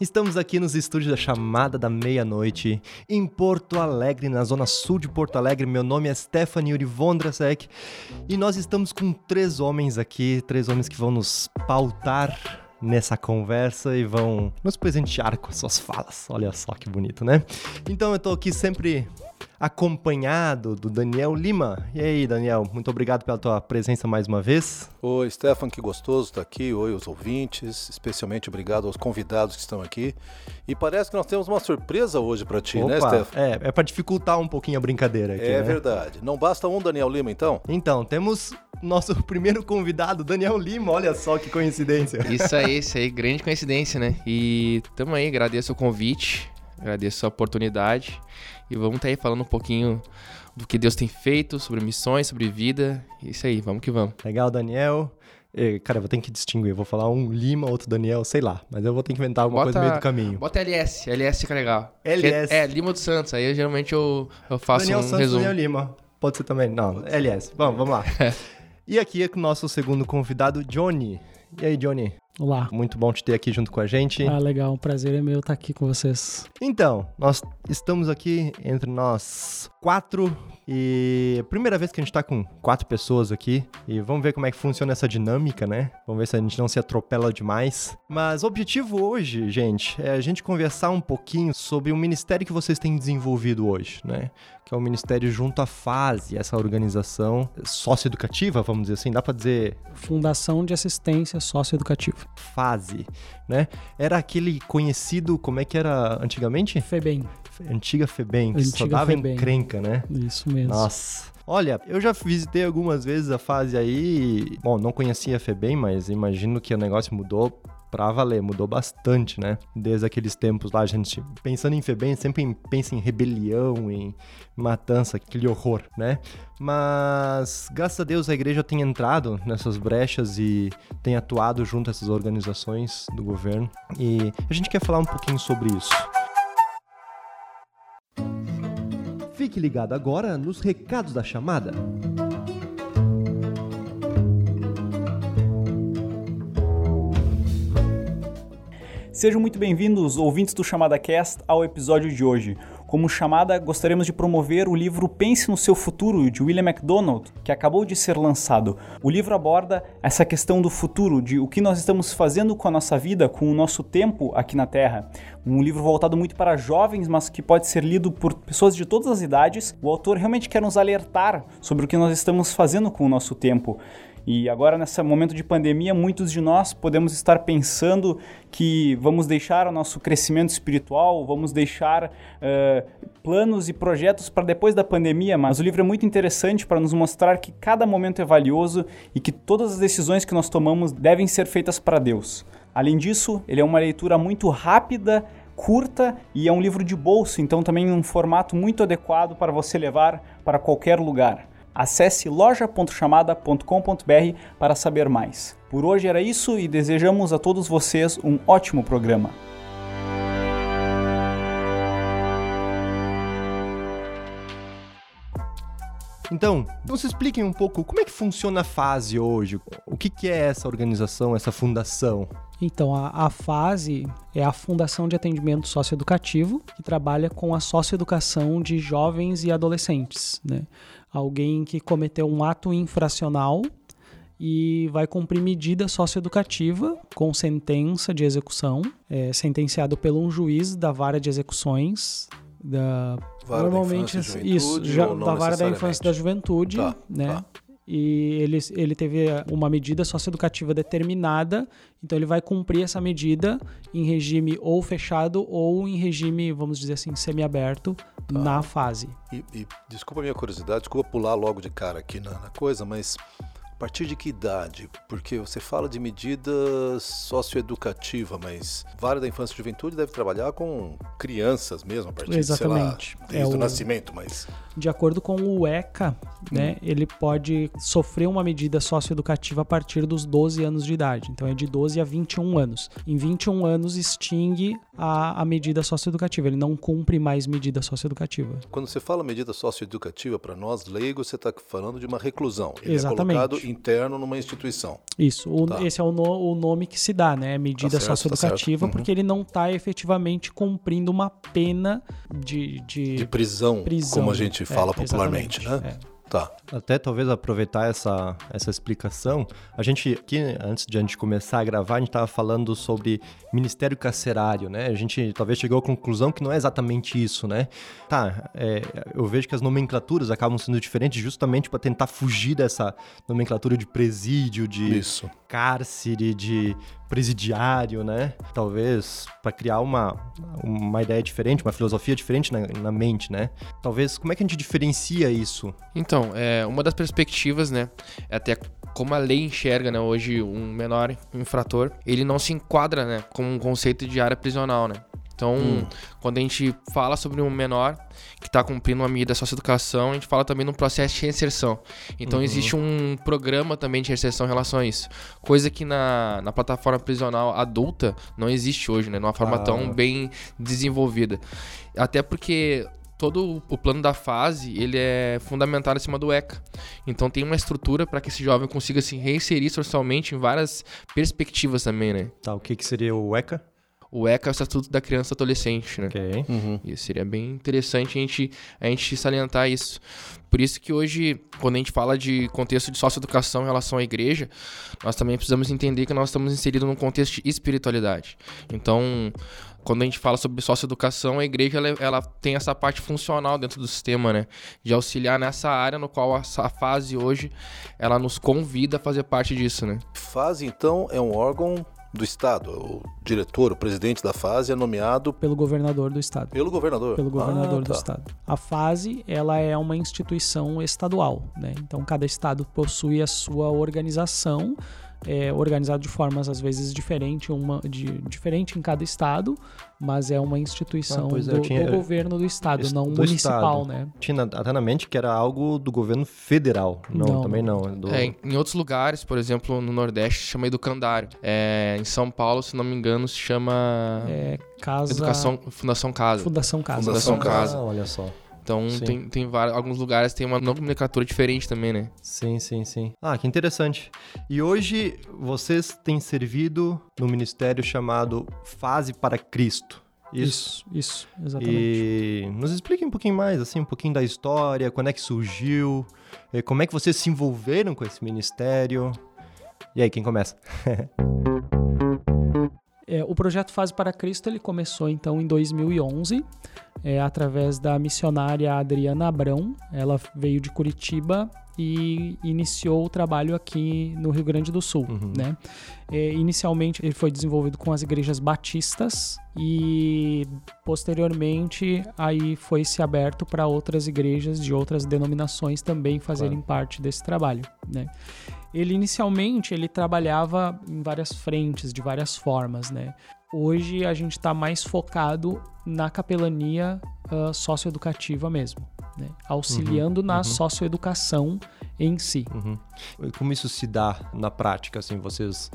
Estamos aqui nos estúdios da Chamada da Meia-Noite, em Porto Alegre, na zona sul de Porto Alegre. Meu nome é Stephanie Uri Vondrasek e nós estamos com três homens aqui, três homens que vão nos pautar nessa conversa e vão nos presentear com suas falas. Olha só que bonito, né? Então eu tô aqui sempre acompanhado do Daniel Lima. E aí, Daniel, muito obrigado pela tua presença mais uma vez. Oi, Stefan, que gostoso estar aqui. Oi, os ouvintes. Especialmente obrigado aos convidados que estão aqui. E parece que nós temos uma surpresa hoje para ti, né, Opa, né, Stefan? É, é para dificultar um pouquinho a brincadeira aqui. É né? verdade. Não basta um Daniel Lima, então? Então, temos nosso primeiro convidado, Daniel Lima. Olha só que coincidência. Isso aí, isso aí, grande coincidência, né? E tamo aí, agradeço o convite, agradeço a oportunidade e vamos estar tá aí falando um pouquinho do que Deus tem feito, sobre missões, sobre vida. Isso aí, vamos que vamos. Legal, Daniel. Cara, eu vou ter que distinguir. Eu vou falar um Lima, outro Daniel, sei lá. Mas eu vou ter que inventar alguma Bota- coisa no meio do caminho. Bota LS, LS fica legal. LS. Que É, Lima dos Santos, aí eu, geralmente eu, eu faço Daniel um Santos, resumo. Daniel Lima. Pode ser também. Não, LS. Vamos, vamos lá. e aqui é com o nosso segundo convidado, Johnny. E aí, Johnny? Olá. Muito bom te ter aqui junto com a gente. Ah, legal. Um prazer é meu estar aqui com vocês. Então, nós estamos aqui entre nós quatro e é a primeira vez que a gente tá com quatro pessoas aqui e vamos ver como é que funciona essa dinâmica, né? Vamos ver se a gente não se atropela demais. Mas o objetivo hoje, gente, é a gente conversar um pouquinho sobre o ministério que vocês têm desenvolvido hoje, né? Que é o ministério junto à Fase, essa organização socioeducativa, vamos dizer assim, dá pra dizer Fundação de Assistência Socioeducativa. Fase, né? Era aquele conhecido, como é que era antigamente? FEBEM. Antiga Febem, que só Antiga dava Febem. encrenca, né? Isso mesmo. Nossa. Olha, eu já visitei algumas vezes a fase aí. Bom, não conhecia a Febem, mas imagino que o negócio mudou pra valer, mudou bastante, né? Desde aqueles tempos lá, a gente pensando em Febem, sempre em- pensa em rebelião, em matança, aquele horror, né? Mas graças a Deus a igreja tem entrado nessas brechas e tem atuado junto a essas organizações do governo. E a gente quer falar um pouquinho sobre isso. Fique ligado agora nos recados da chamada. Sejam muito bem-vindos, ouvintes do Chamada Cast, ao episódio de hoje. Como chamada, gostaríamos de promover o livro Pense no Seu Futuro, de William MacDonald, que acabou de ser lançado. O livro aborda essa questão do futuro, de o que nós estamos fazendo com a nossa vida, com o nosso tempo aqui na Terra. Um livro voltado muito para jovens, mas que pode ser lido por pessoas de todas as idades. O autor realmente quer nos alertar sobre o que nós estamos fazendo com o nosso tempo. E agora, nesse momento de pandemia, muitos de nós podemos estar pensando que vamos deixar o nosso crescimento espiritual, vamos deixar eh, planos e projetos para depois da pandemia, mas o livro é muito interessante para nos mostrar que cada momento é valioso e que todas as decisões que nós tomamos devem ser feitas para Deus. Além disso, ele é uma leitura muito rápida, curta e é um livro de bolso, então também um formato muito adequado para você levar para qualquer lugar. Acesse loja.chamada.com.br para saber mais. Por hoje era isso e desejamos a todos vocês um ótimo programa. Então, nos expliquem um pouco como é que funciona a fase hoje. O que, que é essa organização, essa fundação? Então, a, a FASE é a Fundação de Atendimento Socioeducativo, que trabalha com a socioeducação de jovens e adolescentes. Né? Alguém que cometeu um ato infracional e vai cumprir medida socioeducativa com sentença de execução, é, sentenciado por um juiz da vara de execuções da Vara da normalmente infância e isso já, da vara da infância e da juventude Tá, né tá. E ele, ele teve uma medida socioeducativa determinada, então ele vai cumprir essa medida em regime ou fechado ou em regime, vamos dizer assim, semiaberto Tá. na fase. E, e desculpa a minha curiosidade, desculpa pular logo de cara aqui na, na coisa, mas partir de que idade? Porque você fala de medidas socioeducativa, mas Vara da Infância e Juventude deve trabalhar com crianças mesmo, a partir Exatamente. de, sei lá, desde É o- nascimento, mas De acordo com o ECA, né, ele pode sofrer uma medida socioeducativa a partir dos 12 anos de idade. Então é de 12 a 21 anos. Em 21 anos extingue a, a medida socioeducativa. Ele não cumpre mais medida socioeducativa. quando você fala medida socioeducativa, para nós leigos, você está falando de uma reclusão. Ele Exatamente. é colocado interno numa instituição. Isso, o- Tá. esse é o, no- o nome que se dá, né? Medida Tá certo, tá socioeducativa, certo. Uhum. porque ele não está efetivamente cumprindo uma pena de, de, De prisão, prisão. como a gente fala É, popularmente, né? é. Tá. Até talvez aproveitar essa, essa explicação. A gente, aqui, antes de a gente começar a gravar, a gente estava falando sobre ministério carcerário, né? A gente talvez chegou à conclusão que não é exatamente isso, né? Tá, é, eu vejo que as nomenclaturas acabam sendo diferentes justamente para tentar fugir dessa nomenclatura de presídio, de Isso. cárcere, de presidiário, né? Talvez para criar uma, uma ideia diferente, uma filosofia diferente na, na mente, né? Talvez, como é que a gente diferencia isso? Então, é, uma das perspectivas, né, é até como a lei enxerga, né, hoje um menor infrator, ele não se enquadra, né, com um conceito de área prisional, né. Então, quando a gente fala sobre um menor que está cumprindo uma medida socioeducação, a gente fala também num processo de reinserção. Então, existe um programa também de reinserção em relação a isso. Coisa que na, na plataforma prisional adulta não existe hoje, né? Numa forma Ah. tão bem desenvolvida. Até porque todo o plano da fase ele é fundamentado em cima do ECA. Então tem uma estrutura para que esse jovem consiga se reinserir socialmente em várias perspectivas também, né? Tá, o que, que seria o ECA? O ECA é o Estatuto da Criança e Adolescente, né? Ok. Uhum. E seria bem interessante a gente, a gente salientar isso. Por isso que hoje, quando a gente fala de contexto de socioeducação em relação à igreja, nós também precisamos entender que nós estamos inseridos num contexto de espiritualidade. Então, quando a gente fala sobre socioeducação, a igreja ela, ela tem essa parte funcional dentro do sistema, né? De auxiliar nessa área no qual a, a fase hoje, ela nos convida a fazer parte disso, né? Fase, então, é um órgão do Estado. O diretor, o presidente da fase é nomeado pelo governador do estado. pelo governador. Pelo governador Ah, do tá. estado. A fase, ela é uma instituição estadual, né? Então cada estado possui a sua organização, é, organizado de formas às vezes diferente, uma de, diferente em cada estado, mas é uma instituição Ah, é, do, eu tinha- do governo do estado, Est- não do municipal, estado. né? Tinha até na mente que era algo do governo federal. Não, Não, também não. é do- É, em- outros lugares, por exemplo, no Nordeste, chama educandário. É, em São Paulo, se não me engano, se chama É, casa Educação Fundação Casa. Fundação Casa. Fundação Casa. Ah, olha só. Então Sim. tem, tem vários, alguns lugares tem uma nomenclatura diferente também, né? Sim, sim, sim. Ah, que interessante. E hoje vocês têm servido no ministério chamado Fase para Cristo. Isso. Isso, isso, exatamente. E nos explique um pouquinho mais, assim, um pouquinho da história, quando é que surgiu, como é que vocês se envolveram com esse ministério. E aí, quem começa? É, o projeto Fase para Cristo ele começou então em 2011, é, através da missionária Adriana Abrão. Ela veio de Curitiba e iniciou o trabalho aqui no Rio Grande do Sul. Uhum. Né? É, inicialmente ele foi desenvolvido com as igrejas batistas e posteriormente aí foi se aberto para outras igrejas de outras denominações também fazerem parte desse trabalho. Né? Ele inicialmente ele trabalhava em várias frentes, de várias formas, né? Hoje a gente está mais focado na capelania ah, socioeducativa mesmo, né? auxiliando na socioeducação em si. Uhum. E Como isso se dá na prática, assim, vocês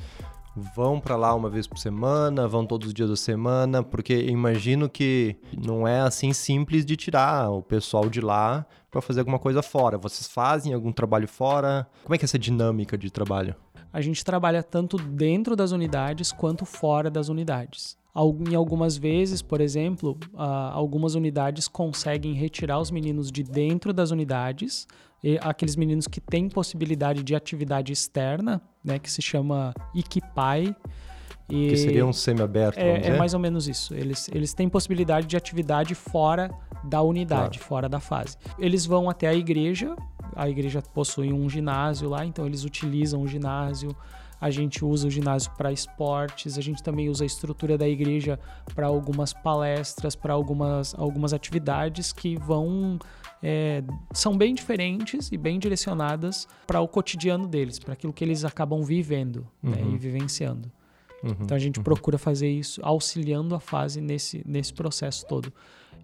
vão para lá uma vez por semana, vão todos os dias da semana, porque imagino que não é assim simples de tirar o pessoal de lá para fazer alguma coisa fora. Vocês fazem algum trabalho fora? Como é que é essa dinâmica de trabalho? A gente trabalha tanto dentro das unidades quanto fora das unidades. Em algumas vezes, por exemplo, algumas unidades conseguem retirar os meninos de dentro das unidades, aqueles meninos que têm possibilidade de atividade externa, né, que se chama Ikipai. E Que seria um semi-aberto, é, é mais ou menos isso. Eles, eles têm possibilidade de atividade fora da unidade, fora da fase. Eles vão até a igreja, a igreja possui um ginásio lá, então eles utilizam o ginásio. a gente usa o ginásio para esportes, a gente também usa a estrutura da igreja para algumas palestras, para algumas, algumas atividades que vão. É, são bem diferentes e bem direcionadas para o cotidiano deles, para aquilo que eles acabam vivendo né, Uhum. e vivenciando. Uhum. Então a gente procura fazer isso auxiliando a fase nesse, nesse processo todo.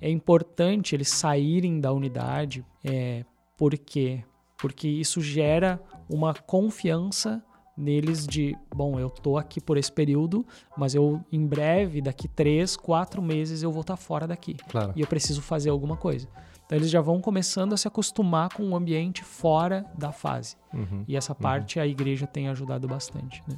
É importante eles saírem da unidade, é, por quê? Porque isso gera uma confiança neles de, bom, eu tô aqui por esse período, mas eu em breve, daqui três, quatro meses, eu vou estar fora daqui Claro. e eu preciso fazer alguma coisa. Então eles já vão começando a se acostumar com o ambiente fora da fase. Uhum. E essa parte a igreja tem ajudado bastante. Né?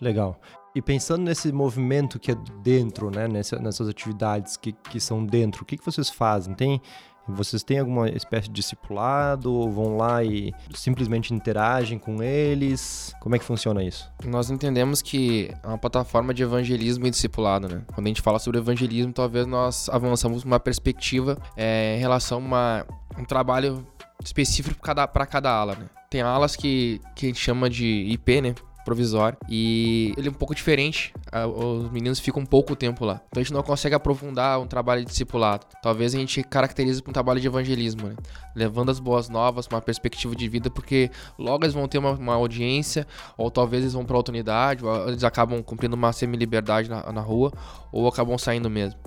Legal. E pensando nesse movimento que é dentro, né, nessa- nessas atividades que, que são dentro, o que, que vocês fazem? Tem, vocês têm alguma espécie de discipulado? Ou vão lá e simplesmente interagem com eles? Como é que funciona isso? Nós entendemos que é uma plataforma de evangelismo e discipulado, né? Quando a gente fala sobre evangelismo, talvez nós avançamos uma perspectiva é, em relação a uma- um trabalho específico para cada, cada ala, né? Tem alas que, que a gente chama de IP, né? Provisório. E ele é um pouco diferente. Os meninos ficam um pouco tempo lá. Então a gente não consegue aprofundar um trabalho de discipulado. Talvez a gente caracterize um trabalho de evangelismo, né? Levando as boas novas, uma perspectiva de vida, porque logo eles vão ter uma, uma audiência, ou talvez eles vão para outra unidade, eles acabam cumprindo uma semi-liberdade na, na rua, ou acabam saindo mesmo.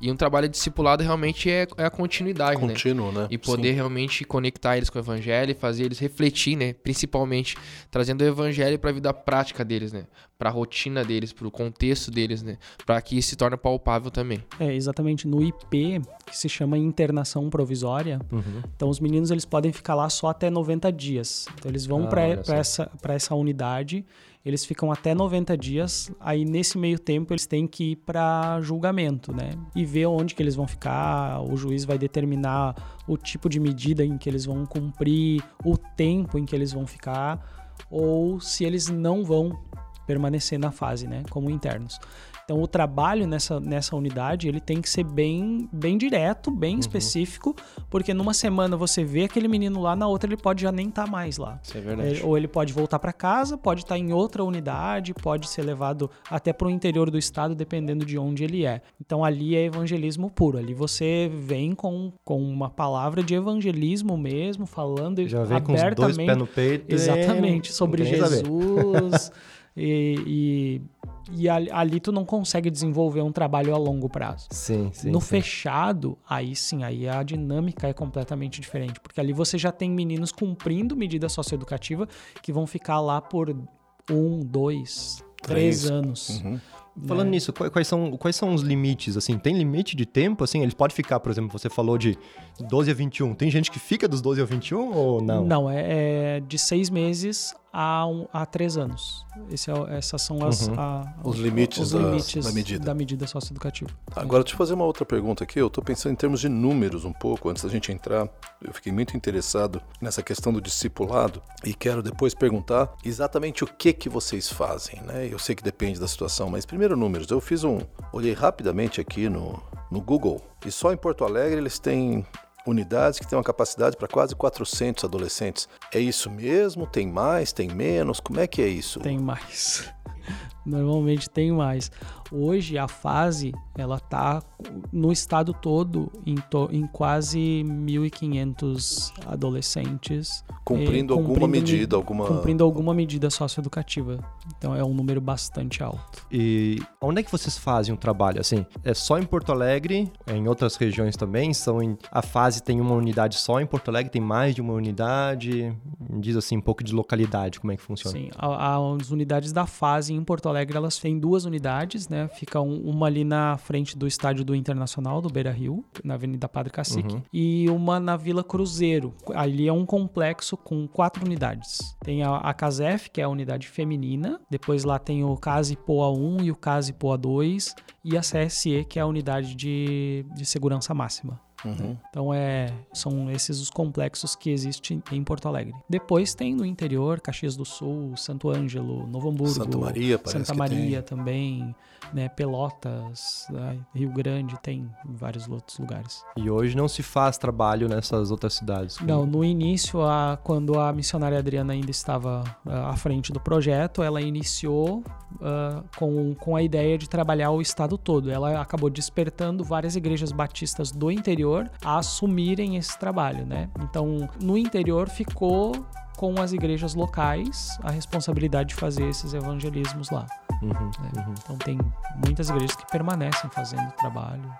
E um trabalho discipulado realmente é, é a continuidade, né? Contínuo, né? E poder realmente conectar eles com o evangelho e fazer eles refletir, né? Principalmente trazendo o evangelho para a vida prática deles, né? Para a rotina deles, para o contexto deles, né? Para que isso se torne palpável também. É, exatamente no IP, que se chama internação provisória. Uhum. Então os meninos eles podem ficar lá só até 90 dias. Então eles vão Ah, para essa, pra essa unidade, eles ficam até 90 dias. Aí nesse meio tempo eles têm que ir para julgamento, né? E ver onde que eles vão ficar. O juiz vai determinar o tipo de medida em que eles vão cumprir, o tempo em que eles vão ficar, ou se eles não vão permanecer na fase, né? Como internos. Então o trabalho nessa, nessa unidade ele tem que ser bem, bem direto, bem Uhum. específico, porque numa semana você vê aquele menino lá, na outra ele pode já nem estar mais lá. Isso é verdade. É, ou ele pode voltar para casa, pode estar em outra unidade, pode ser levado até para o interior do estado, dependendo de onde ele é. Então ali é evangelismo puro. Ali você vem com, com uma palavra de evangelismo mesmo, falando Já vem com os dois abertamente. pés no peito. Exatamente, sobre. Jesus. e, e, e ali, tu não consegue desenvolver um trabalho a longo prazo. Sim, sim. no sim. fechado, aí sim, aí a dinâmica é completamente diferente. Porque ali você já tem meninos cumprindo medida socioeducativa que vão ficar lá por um, dois, três, Três. anos. Uhum. Falando né? nisso, quais, são, quais são os limites? Assim, tem limite de tempo? Assim, eles podem ficar, por exemplo, você falou de 12 a 21. Tem gente que fica dos 12 a 21 ou não? Não, é, é de seis meses a, um, a três anos. Esse é, essas são as, Uhum. a- Os limites os da- limites da medida. da medida socioeducativa. Agora, deixa eu fazer uma outra pergunta aqui. Eu estou pensando em termos de números um pouco, antes da gente entrar. Eu fiquei muito interessado nessa questão do discipulado e quero depois perguntar exatamente o que que vocês fazem, né? Eu sei que depende da situação, mas primeiro números. Eu fiz um... Olhei rapidamente aqui no, no Google e só em Porto Alegre eles têm unidades que têm uma capacidade para quase 400 adolescentes. É isso mesmo? Tem mais? Tem menos? Como é que é isso? Tem mais. Normalmente tem mais. Hoje a fase ela tá no estado todo em, to- em quase 1.500 adolescentes Cumprindo eh, alguma cumprindo medida, alguma... cumprindo alguma medida socioeducativa. Então é um número bastante alto. E onde é que vocês fazem o trabalho? Assim, é só em Porto Alegre? É em outras regiões também? São em, a fase tem uma unidade só em Porto Alegre? Tem mais de uma unidade? Diz assim, um pouco de localidade, como é que funciona? Sim, a- a- as unidades da fase em Porto Alegre, elas têm duas unidades, né? Fica um- uma ali na frente do estádio do Internacional, do Beira Rio, na Avenida Padre Cacique, Uhum. e uma na Vila Cruzeiro. Ali é um complexo com quatro unidades. Tem a, a Casef, que é a unidade feminina, depois lá tem o Case Poa 1 e o Case Poa 2, e a CSE, que é a unidade de, de segurança máxima. Uhum. Então é, são esses os complexos que existem em Porto Alegre. Depois tem no interior, Caxias do Sul, Santo Ângelo, Novo Hamburgo, Santa Maria, Santa que Maria tem. também, né, Pelotas, ai, Rio Grande, tem vários outros lugares. E hoje não se faz trabalho nessas outras cidades. Não, no início, a, quando a missionária Adriana ainda estava ah, à frente do projeto, ela iniciou ah, com, com a ideia de trabalhar o estado todo. Ela acabou despertando várias igrejas batistas do interior a assumirem esse trabalho, né? Então, no interior ficou com as igrejas locais a responsabilidade de fazer esses evangelismos lá. Uhum, né? uhum. Então tem muitas igrejas que permanecem fazendo o trabalho.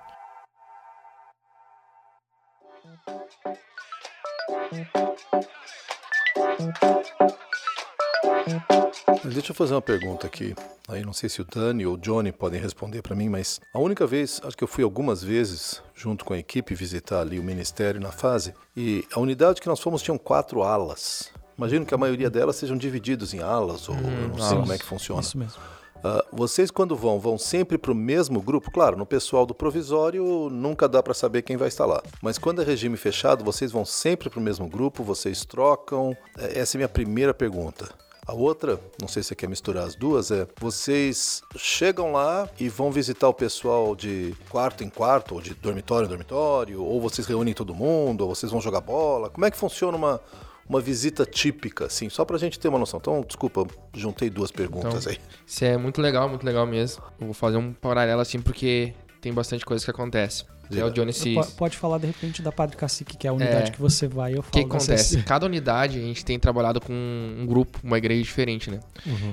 Mas deixa eu fazer uma pergunta aqui. Aí não sei se o Dani ou o Johnny podem responder para mim, mas a única vez, acho que eu fui algumas vezes junto com a equipe visitar ali o ministério na fase, e a unidade que nós fomos tinham quatro alas. Imagino que a maioria delas sejam divididos em alas, ou eu não sei alas. como é que funciona. Isso mesmo. Ah, vocês, quando vão, vão sempre para o mesmo grupo? Claro, no pessoal do provisório nunca dá para saber quem vai estar lá. Mas quando é regime fechado, vocês vão sempre para o mesmo grupo? Vocês trocam? É, Essa é a minha primeira pergunta. A outra, não sei se você quer misturar as duas, é: vocês chegam lá e vão visitar o pessoal de quarto em quarto, ou de dormitório em dormitório, ou vocês reúnem todo mundo, ou vocês vão jogar bola? Como é que funciona uma, uma visita típica, assim? Só pra gente ter uma noção. Então, desculpa, juntei duas perguntas Então, aí. Isso é muito legal, muito legal mesmo. Eu vou fazer um paralelo assim porque tem bastante coisa que acontece. É o Johnny Pode falar de repente da Padre Cacique, que é a unidade É. que você vai, eu O falo que da acontece? Cada unidade a gente tem trabalhado com um grupo, uma igreja diferente, né?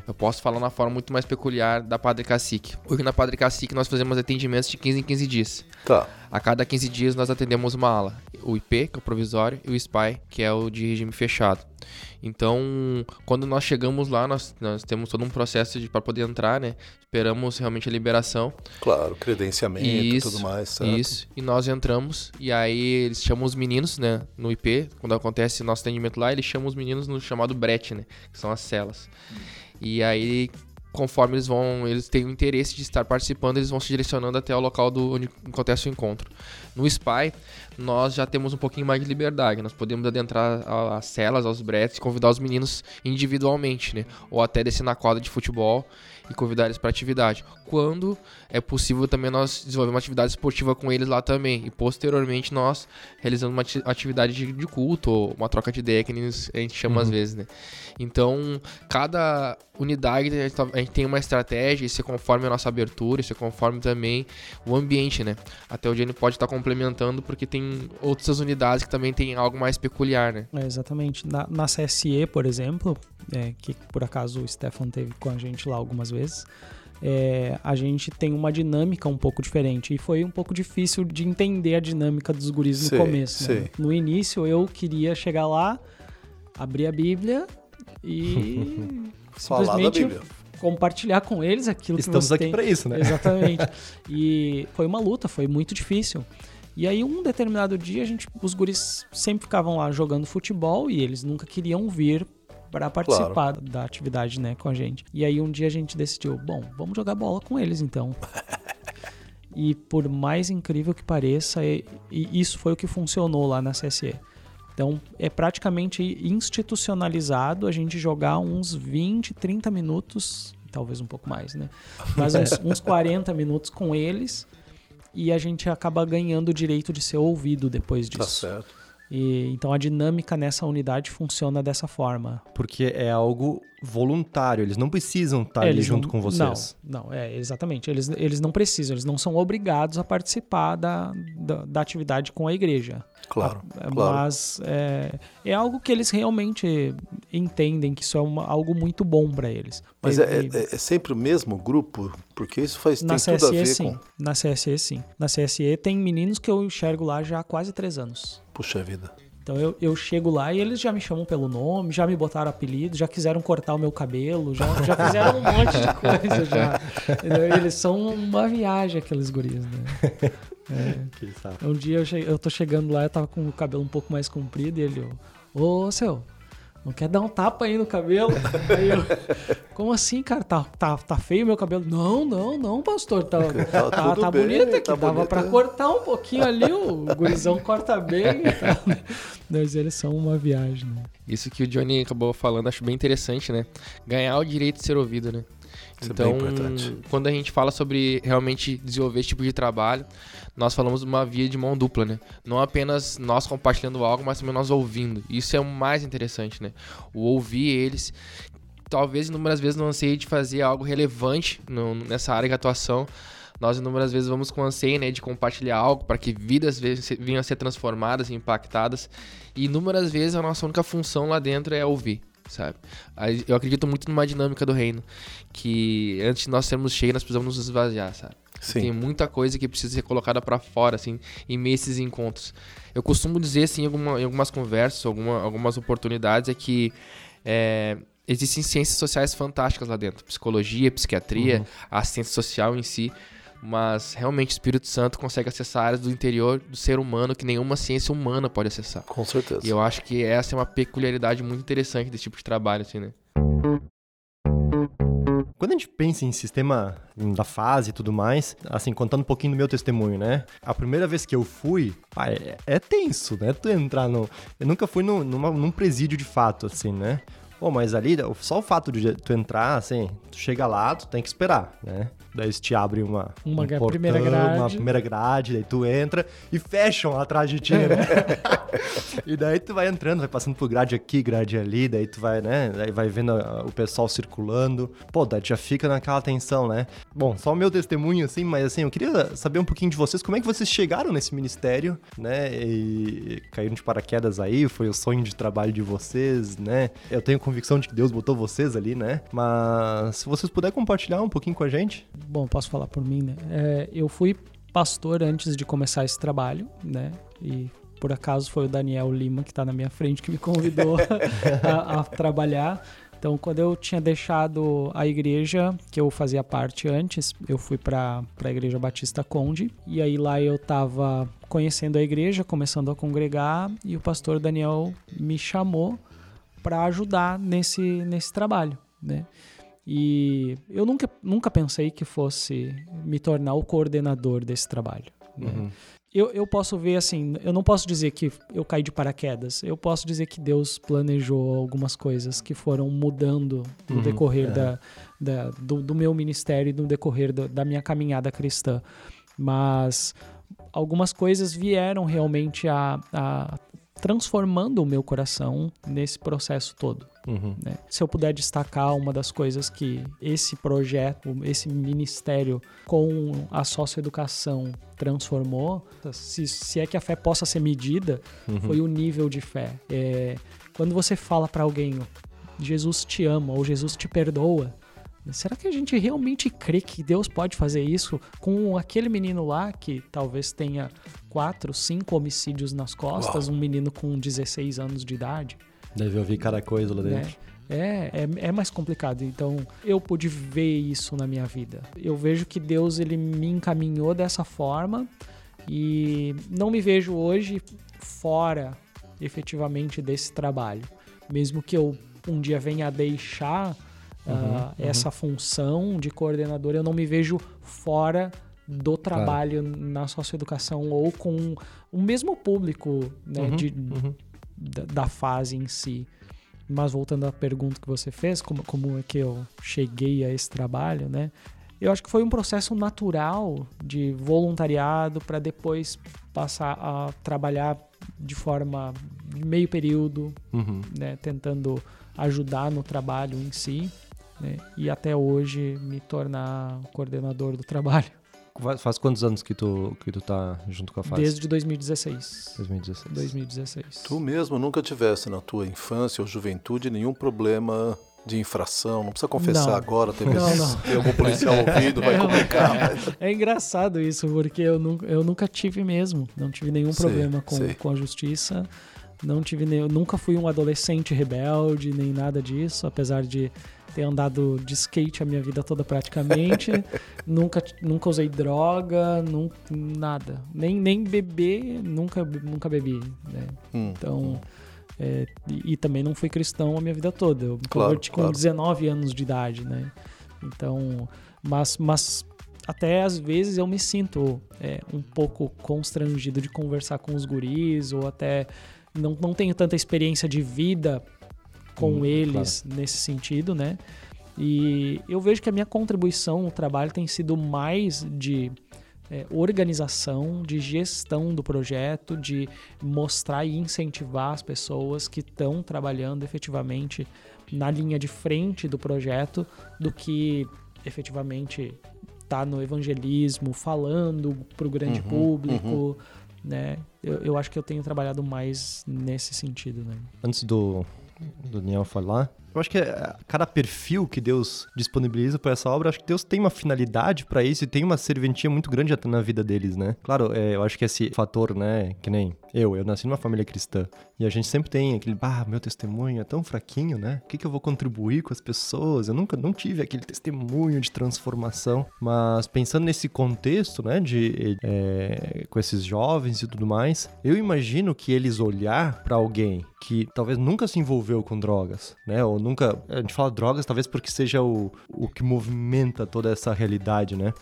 Eu posso falar na forma muito mais peculiar da Padre Cacique. Hoje na Padre Cacique nós fazemos atendimentos de 15 em 15 dias. Tá. A cada 15 dias nós atendemos uma ala. O IP, que é o provisório, e o SPY, que é o de regime fechado. Então, quando nós chegamos lá, nós, nós temos todo um processo para poder entrar, né? Esperamos realmente a liberação. Claro, credenciamento e tudo mais, certo? Isso. E nós entramos e aí eles chamam os meninos, né, no IP, quando acontece nosso atendimento lá, eles chamam os meninos no chamado brete, né, que são as celas. E aí conforme eles vão, eles têm o interesse de estar participando, eles vão se direcionando até o local do onde acontece o encontro. No SPY, nós já temos um pouquinho mais de liberdade, nós podemos adentrar as celas, aos bretes, convidar os meninos individualmente, né, ou até descer na quadra de futebol e convidar eles para atividade. Quando é possível também nós desenvolver uma atividade esportiva com eles lá também. E posteriormente nós realizando uma ati- atividade de, de culto, ou uma troca de ideia que a gente- chama às vezes, né? Então, cada unidade a gente tá- tem uma estratégia, isso é conforme a nossa abertura, isso é conforme também o ambiente, né? Até o Jenny pode estar complementando, porque tem outras unidades que também tem algo mais peculiar, né? É, exatamente. Na, na CSE, por exemplo, é, que por acaso o Stefan teve com a gente lá algumas vezes, é, a gente tem uma dinâmica um pouco diferente. E foi um pouco difícil de entender a dinâmica dos guris no começo. né? No início, eu queria chegar lá, abrir a Bíblia e Falar da simplesmente Bíblia. compartilhar com eles aquilo Estamos que você aqui pra isso, né? Exatamente. E foi uma luta, foi muito difícil. E aí, um determinado dia, a gente, os guris sempre ficavam lá jogando futebol e eles nunca queriam vir para participar da atividade, né, com a gente. E aí, um dia a gente decidiu, bom, vamos jogar bola com eles, então. e por mais incrível que pareça, isso foi o que funcionou lá na CSE. Então, é praticamente institucionalizado a gente jogar uns 20, 30 minutos, talvez um pouco mais, né? Mas uns, uns 40 minutos com eles e a gente acaba ganhando o direito de ser ouvido depois Tá disso. certo. E, então a dinâmica nessa unidade funciona dessa forma. Porque é algo voluntário, eles não precisam estar ali junto não- com vocês. Não, não, é exatamente. Eles, eles não precisam, eles não são obrigados a participar da, da, da atividade com a igreja. Claro, Ah, claro. Mas é, é algo que eles realmente entendem que isso é uma- algo muito bom para eles. Mas E- é, e- é- é sempre o mesmo grupo? Porque isso faz, na tem tudo a CSE, ver sim. com... Na CSE, sim. Na CSE tem meninos que eu enxergo lá já há quase três anos. Puxa vida. Então eu, eu chego lá e eles já me chamam pelo nome, já me botaram apelido, já quiseram cortar o meu cabelo, já, já fizeram um monte de coisa já. Eles são uma viagem, aqueles guris, né? Saco. Um dia eu, che- eu tô chegando lá, eu tava com o cabelo um pouco mais comprido e ele, ô, ô seu, não quer dar um tapa aí no cabelo? Aí eu, como assim, cara? Tá, tá, tá feio meu cabelo? Não, não, não, pastor. Tá, tá, tá, tá bem, bonito aqui. Tá Dava pra cortar um pouquinho ali, o gurizão corta bem e tal. Mas eles são uma viagem, né? Isso que o Johnny acabou falando, acho bem interessante, né? Ganhar o direito de ser ouvido, né? Isso então, é bem importante. quando a gente fala sobre realmente desenvolver esse tipo de trabalho, nós falamos de uma via de mão dupla, né? Não apenas nós compartilhando algo, mas também nós ouvindo. Isso é o mais interessante, né? O ouvir eles. Talvez inúmeras vezes não anseie de fazer algo relevante no, nessa área de atuação. Nós inúmeras vezes vamos com anseio né, de compartilhar algo para que vidas venham a ser transformadas e impactadas. E inúmeras vezes a nossa única função lá dentro é ouvir sabe? Eu acredito muito numa dinâmica do reino, que antes de nós sermos cheios, nós precisamos nos esvaziar, sabe? Sim. Tem muita coisa que precisa ser colocada para fora, assim, em meio a esses encontros. Eu costumo dizer, assim, em, alguma, em algumas conversas, alguma, algumas oportunidades, é que é, existem ciências sociais fantásticas lá dentro. Psicologia, psiquiatria, uhum. a assistência social em si. Mas realmente o Espírito Santo consegue acessar áreas do interior do ser humano que nenhuma ciência humana pode acessar. Com certeza. E eu acho que essa é uma peculiaridade muito interessante desse tipo de trabalho, assim, né? Quando a gente pensa em sistema da fase e tudo mais, assim, contando um pouquinho do meu testemunho, né? A primeira vez que eu fui, pá, é, é, tenso, né? Tu entrar no. Eu nunca fui no, numa, num presídio de fato, assim, né? Pô, mas ali, só o fato de tu entrar, assim, tu chega lá, tu tem que esperar, né? Daí eles te abrem uma, uma um portão, primeira grade. uma primeira grade, daí tu entra e fecham atrás de ti, né? e daí tu vai entrando, vai passando por grade aqui, grade ali, daí tu vai, né? Daí vai vendo o pessoal circulando. Pô, daí já fica naquela tensão, né? Bom, só o meu testemunho, assim, mas assim, eu queria saber um pouquinho de vocês, como é que vocês chegaram nesse ministério, né? E caíram de paraquedas aí, foi o sonho de trabalho de vocês, né? Eu tenho convicção de que Deus botou vocês ali, né? Mas se vocês puderem compartilhar um pouquinho com a gente bom, posso falar por mim, né? É, eu fui pastor antes de começar esse trabalho, né? E por acaso foi o Daniel Lima que está na minha frente que me convidou a, a, trabalhar. Então, quando eu tinha deixado a igreja que eu fazia parte antes, eu fui para a Igreja Batista Conde. E aí lá eu estava conhecendo a igreja, começando a congregar, e o pastor Daniel me chamou para ajudar nesse, nesse trabalho, né? E eu nunca, nunca pensei que fosse me tornar o coordenador desse trabalho. Né? Uhum. Eu, eu posso ver assim, eu não posso dizer que eu caí de paraquedas. Eu posso dizer que Deus planejou algumas coisas que foram mudando no uhum, decorrer é. da, da do, do, meu ministério e no decorrer da, da minha caminhada cristã. Mas algumas coisas vieram realmente a, a transformando o meu coração nesse processo todo. Uhum. Né? Se eu puder destacar uma das coisas que esse projeto, esse ministério com a socioeducação transformou, se, se é que a fé possa ser medida, uhum. foi o nível de fé. É, quando você fala para alguém, Jesus te ama ou Jesus te perdoa, Será que a gente realmente crê que Deus pode fazer isso com aquele menino lá que talvez tenha quatro, cinco homicídios nas costas, Uau. um menino com 16 anos de idade? Deve ouvir cada coisa lá dentro. É, é, é, mais complicado. Então, eu pude ver isso na minha vida. Eu vejo que Deus ele me encaminhou dessa forma e não me vejo hoje fora efetivamente desse trabalho. Mesmo que eu um dia venha a deixar uh, uhum, essa função de coordenador, eu não me vejo fora do trabalho claro. na socioeducação ou com o mesmo público né, uhum, de, uhum da, da fase em si. Mas voltando à pergunta que você fez, como, como é que eu cheguei a esse trabalho, né? Eu acho que foi um processo natural de voluntariado para depois passar a trabalhar de forma meio período, uhum. né? Tentando ajudar no trabalho em si. Né? E até hoje me tornar coordenador do trabalho. Faz quantos anos que tu, que tu tá junto com a fase? Desde 2016. 2016. 2016. Tu mesmo nunca tivesse na tua infância ou juventude nenhum problema de infração? Não precisa confessar não. agora, teve não, não. tem algum policial ouvido, vai complicar. Mas... É engraçado isso, porque eu nunca, eu nunca tive mesmo. Não tive nenhum sei, problema com, com a justiça. Não tive nem, eu nunca fui um adolescente rebelde, nem nada disso, apesar de ter andado de skate a minha vida toda praticamente. nunca, nunca usei droga, nunca, nada. Nem, nem beber, nunca, nunca bebi. Né? Hum, então, É, e, e, também não fui cristão a minha vida toda. Eu me claro, converti com claro. 19 anos de idade, né? Então, mas, mas até às vezes eu me sinto é, um pouco constrangido de conversar com os guris, ou até não, não tenho tanta experiência de vida com hum, eles claro. nesse sentido, né? E eu vejo que a minha contribuição no trabalho tem sido mais de é, organização, de gestão do projeto, de mostrar e incentivar as pessoas que estão trabalhando efetivamente na linha de frente do projeto, do que efetivamente tá no evangelismo, falando para o grande uhum, público, uhum. né? Eu, eu acho que eu tenho trabalhado mais nesse sentido, né? Antes do Daniel falar, eu acho que é, cada perfil que Deus disponibiliza para essa obra, acho que Deus tem uma finalidade para isso e tem uma serventia muito grande até na vida deles, né? Claro, é, eu acho que esse fator, né, que nem eu, eu nasci numa família cristã e a gente sempre tem aquele, ah, meu testemunho é tão fraquinho, né? O que, que eu vou contribuir com as pessoas? Eu nunca não tive aquele testemunho de transformação, mas pensando nesse contexto, né, de é, com esses jovens e tudo mais, eu imagino que eles olhar para alguém que talvez nunca se envolveu com drogas, né, ou nunca. A gente fala drogas, talvez porque seja o, o que movimenta toda essa realidade, né?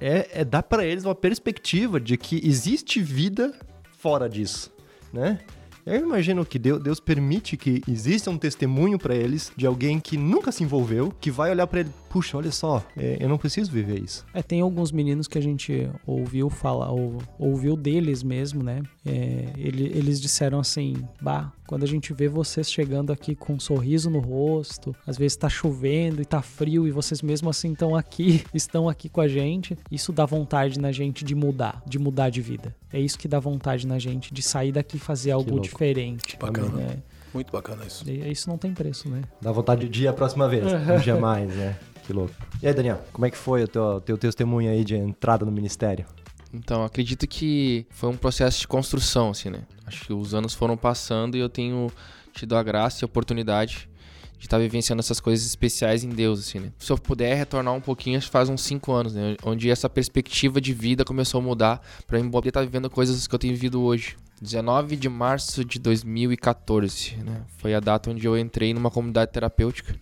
É, é dar para eles uma perspectiva de que existe vida fora disso, né? Eu imagino que Deus, permite que exista um testemunho para eles de alguém que nunca se envolveu, que vai olhar para ele, puxa, olha só, é, eu não preciso viver isso. É, tem alguns meninos que a gente ouviu falar, ou, ouviu deles mesmo, né? É, ele, eles disseram assim, bah, quando a gente vê vocês chegando aqui com um sorriso no rosto, às vezes tá chovendo e tá frio e vocês mesmo assim estão aqui, estão aqui com a gente, isso dá vontade na gente de mudar, de mudar de vida. É isso que dá vontade na gente de sair daqui e fazer algo diferente. Bacana. Né? Muito bacana isso. E isso não tem preço, né? Dá vontade de ir a próxima vez, um dia mais, né? Que louco. E aí, Daniel, como é que foi o teu, teu testemunho aí de entrada no ministério? Então, acredito que foi um processo de construção, assim, né? Acho que os anos foram passando e eu tenho tido a graça e a oportunidade de estar vivenciando essas coisas especiais em Deus, assim, né? Se eu puder retornar um pouquinho, acho que faz uns 5 anos, né? Onde essa perspectiva de vida começou a mudar para mim poder estar tá vivendo coisas que eu tenho vivido hoje. 19 de março de 2014, né? Foi a data onde eu entrei numa comunidade terapêutica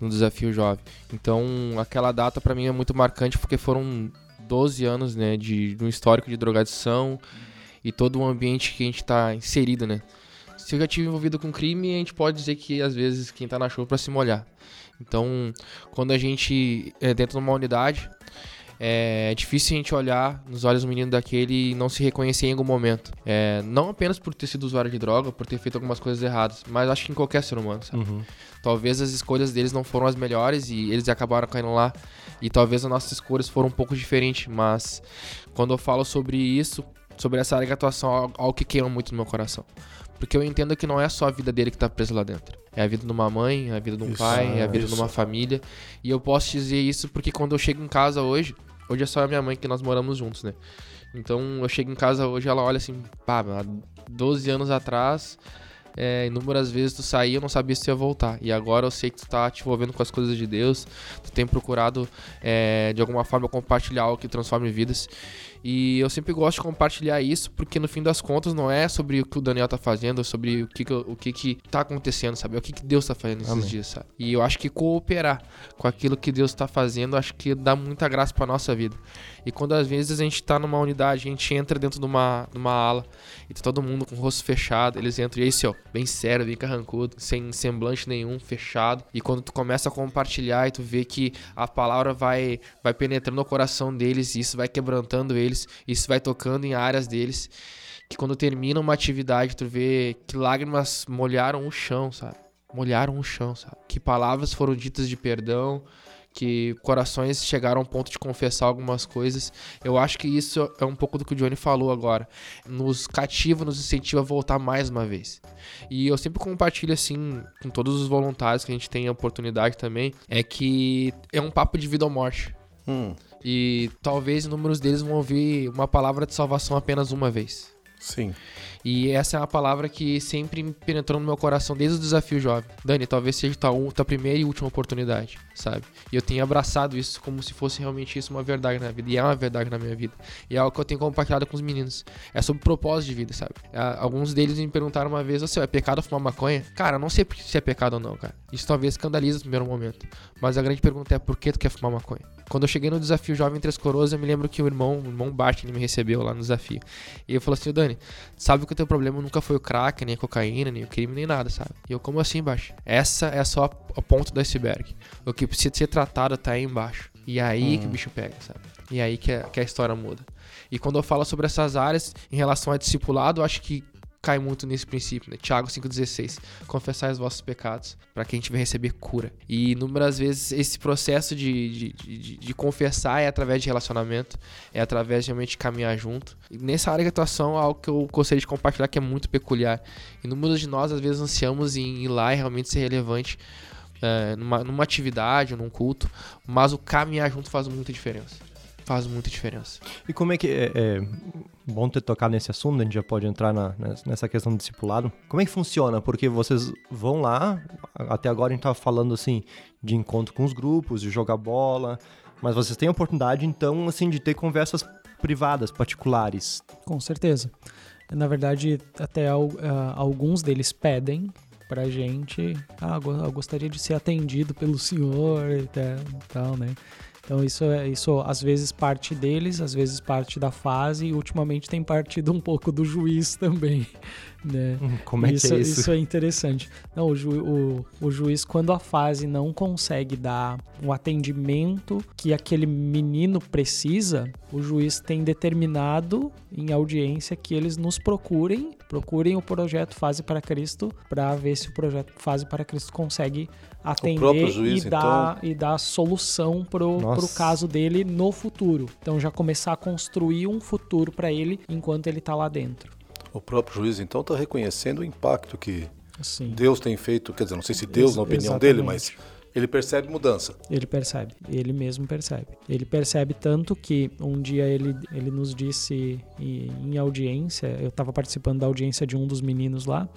no Desafio Jovem. Então, aquela data para mim é muito marcante porque foram 12 anos, né, de, de um histórico de drogadição e todo o ambiente que a gente está inserido, né? Se eu já tive envolvido com crime, a gente pode dizer que às vezes quem tá na chuva para se molhar. Então, quando a gente é dentro de uma unidade, é difícil a gente olhar nos olhos do menino daquele e não se reconhecer em algum momento. É, não apenas por ter sido usuário de droga, por ter feito algumas coisas erradas, mas acho que em qualquer ser humano, sabe? Uhum. Talvez as escolhas deles não foram as melhores e eles acabaram caindo lá. E talvez as nossas escolhas foram um pouco diferentes, mas quando eu falo sobre isso, sobre essa área de atuação, é algo que queima muito no meu coração. Porque eu entendo que não é só a vida dele que tá presa lá dentro. É a vida de uma mãe, é a vida de um isso, pai, é a vida isso. de uma família. E eu posso dizer isso porque quando eu chego em casa hoje, hoje é só a minha mãe que nós moramos juntos, né? Então eu chego em casa hoje, ela olha assim, pá, há 12 anos atrás, é, inúmeras vezes tu saía, eu não sabia se tu ia voltar. E agora eu sei que tu tá te envolvendo com as coisas de Deus, tu tem procurado é, de alguma forma compartilhar algo que transforme vidas. E eu sempre gosto de compartilhar isso, porque no fim das contas não é sobre o que o Daniel tá fazendo, é sobre o que, que o que, que tá acontecendo, sabe? É o que, que Deus tá fazendo nesses Amém. dias, sabe? E eu acho que cooperar com aquilo que Deus tá fazendo, acho que dá muita graça pra nossa vida. E quando às vezes a gente tá numa unidade, a gente entra dentro de uma, de uma ala e tá todo mundo com o rosto fechado, eles entram e aí, ó, bem sério, bem carrancudo, sem semblante nenhum, fechado. E quando tu começa a compartilhar e tu vê que a palavra vai, vai penetrando no coração deles isso vai quebrantando eles isso vai tocando em áreas deles, que quando termina uma atividade, tu vê que lágrimas molharam o chão, sabe? Molharam o chão, sabe? Que palavras foram ditas de perdão, que corações chegaram ao ponto de confessar algumas coisas. Eu acho que isso é um pouco do que o Johnny falou agora. Nos cativa, nos incentiva a voltar mais uma vez. E eu sempre compartilho assim com todos os voluntários que a gente tem a oportunidade também, é que é um papo de vida ou morte. Hum. E talvez inúmeros deles vão ouvir uma palavra de salvação apenas uma vez. Sim. E essa é uma palavra que sempre me penetrou no meu coração desde o desafio jovem. Dani, talvez seja tua, tua primeira e última oportunidade, sabe? E eu tenho abraçado isso como se fosse realmente isso uma verdade na vida. E é uma verdade na minha vida. E é algo que eu tenho compartilhado com os meninos. É sobre propósito de vida, sabe? Alguns deles me perguntaram uma vez, assim, é pecado fumar maconha? Cara, eu não sei se é pecado ou não, cara. Isso talvez escandaliza no primeiro momento. Mas a grande pergunta é por que tu quer fumar maconha? Quando eu cheguei no desafio Jovem Três Coroas, eu me lembro que o irmão, o irmão Bart, ele me recebeu lá no desafio. E ele falou assim, Dani, sabe que o teu problema nunca foi o crack, nem a cocaína, nem o crime, nem nada, sabe? E eu, como assim, Bart? Essa é só a ponta do iceberg. O que precisa ser tratado tá aí embaixo. E é aí hum. que o bicho pega, sabe? E é aí que a, que a história muda. E quando eu falo sobre essas áreas em relação a discipulado, eu acho que cai muito nesse princípio, né? Tiago 5,16. Confessai os vossos pecados, para que a gente venha receber cura. E inúmeras vezes esse processo de, de, de, de, confessar é através de relacionamento, é através de realmente caminhar junto. E nessa área de atuação, é algo que eu gostaria de compartilhar que é muito peculiar. Inúmeros de nós, às vezes, ansiamos em ir lá e realmente ser relevante. É, numa, numa atividade num culto, mas o caminhar junto faz muita diferença faz muita diferença. E como é que é, é bom ter tocado nesse assunto, a gente já pode entrar na, nessa questão do discipulado. Como é que funciona? Porque vocês vão lá, até agora a gente estava falando assim de encontro com os grupos, de jogar bola, mas vocês têm a oportunidade então assim de ter conversas privadas, particulares. Com certeza. Na verdade, até uh, alguns deles pedem pra gente, ah, eu gostaria de ser atendido pelo senhor e tal, né? Então isso é isso às vezes parte deles, às vezes parte da fase e ultimamente tem partido um pouco do juiz também. Né? Hum, como é isso, que é isso? Isso é interessante. Não, o, ju, o, o juiz, quando a fase não consegue dar o atendimento que aquele menino precisa, o juiz tem determinado em audiência que eles nos procurem, procurem o projeto Fase para Cristo para ver se o projeto Fase para Cristo consegue atender juiz, e, dar, então... e dar solução pro, pro caso dele no futuro. Então já começar a construir um futuro para ele enquanto ele está lá dentro. O próprio juiz, então, está reconhecendo o impacto que Sim. Deus tem feito. Quer dizer, não sei se Deus, Ex na opinião exatamente. dele, mas ele percebe mudança. Ele percebe, ele mesmo percebe. Ele percebe tanto que um dia ele, ele nos disse em audiência, eu estava participando da audiência de um dos meninos lá,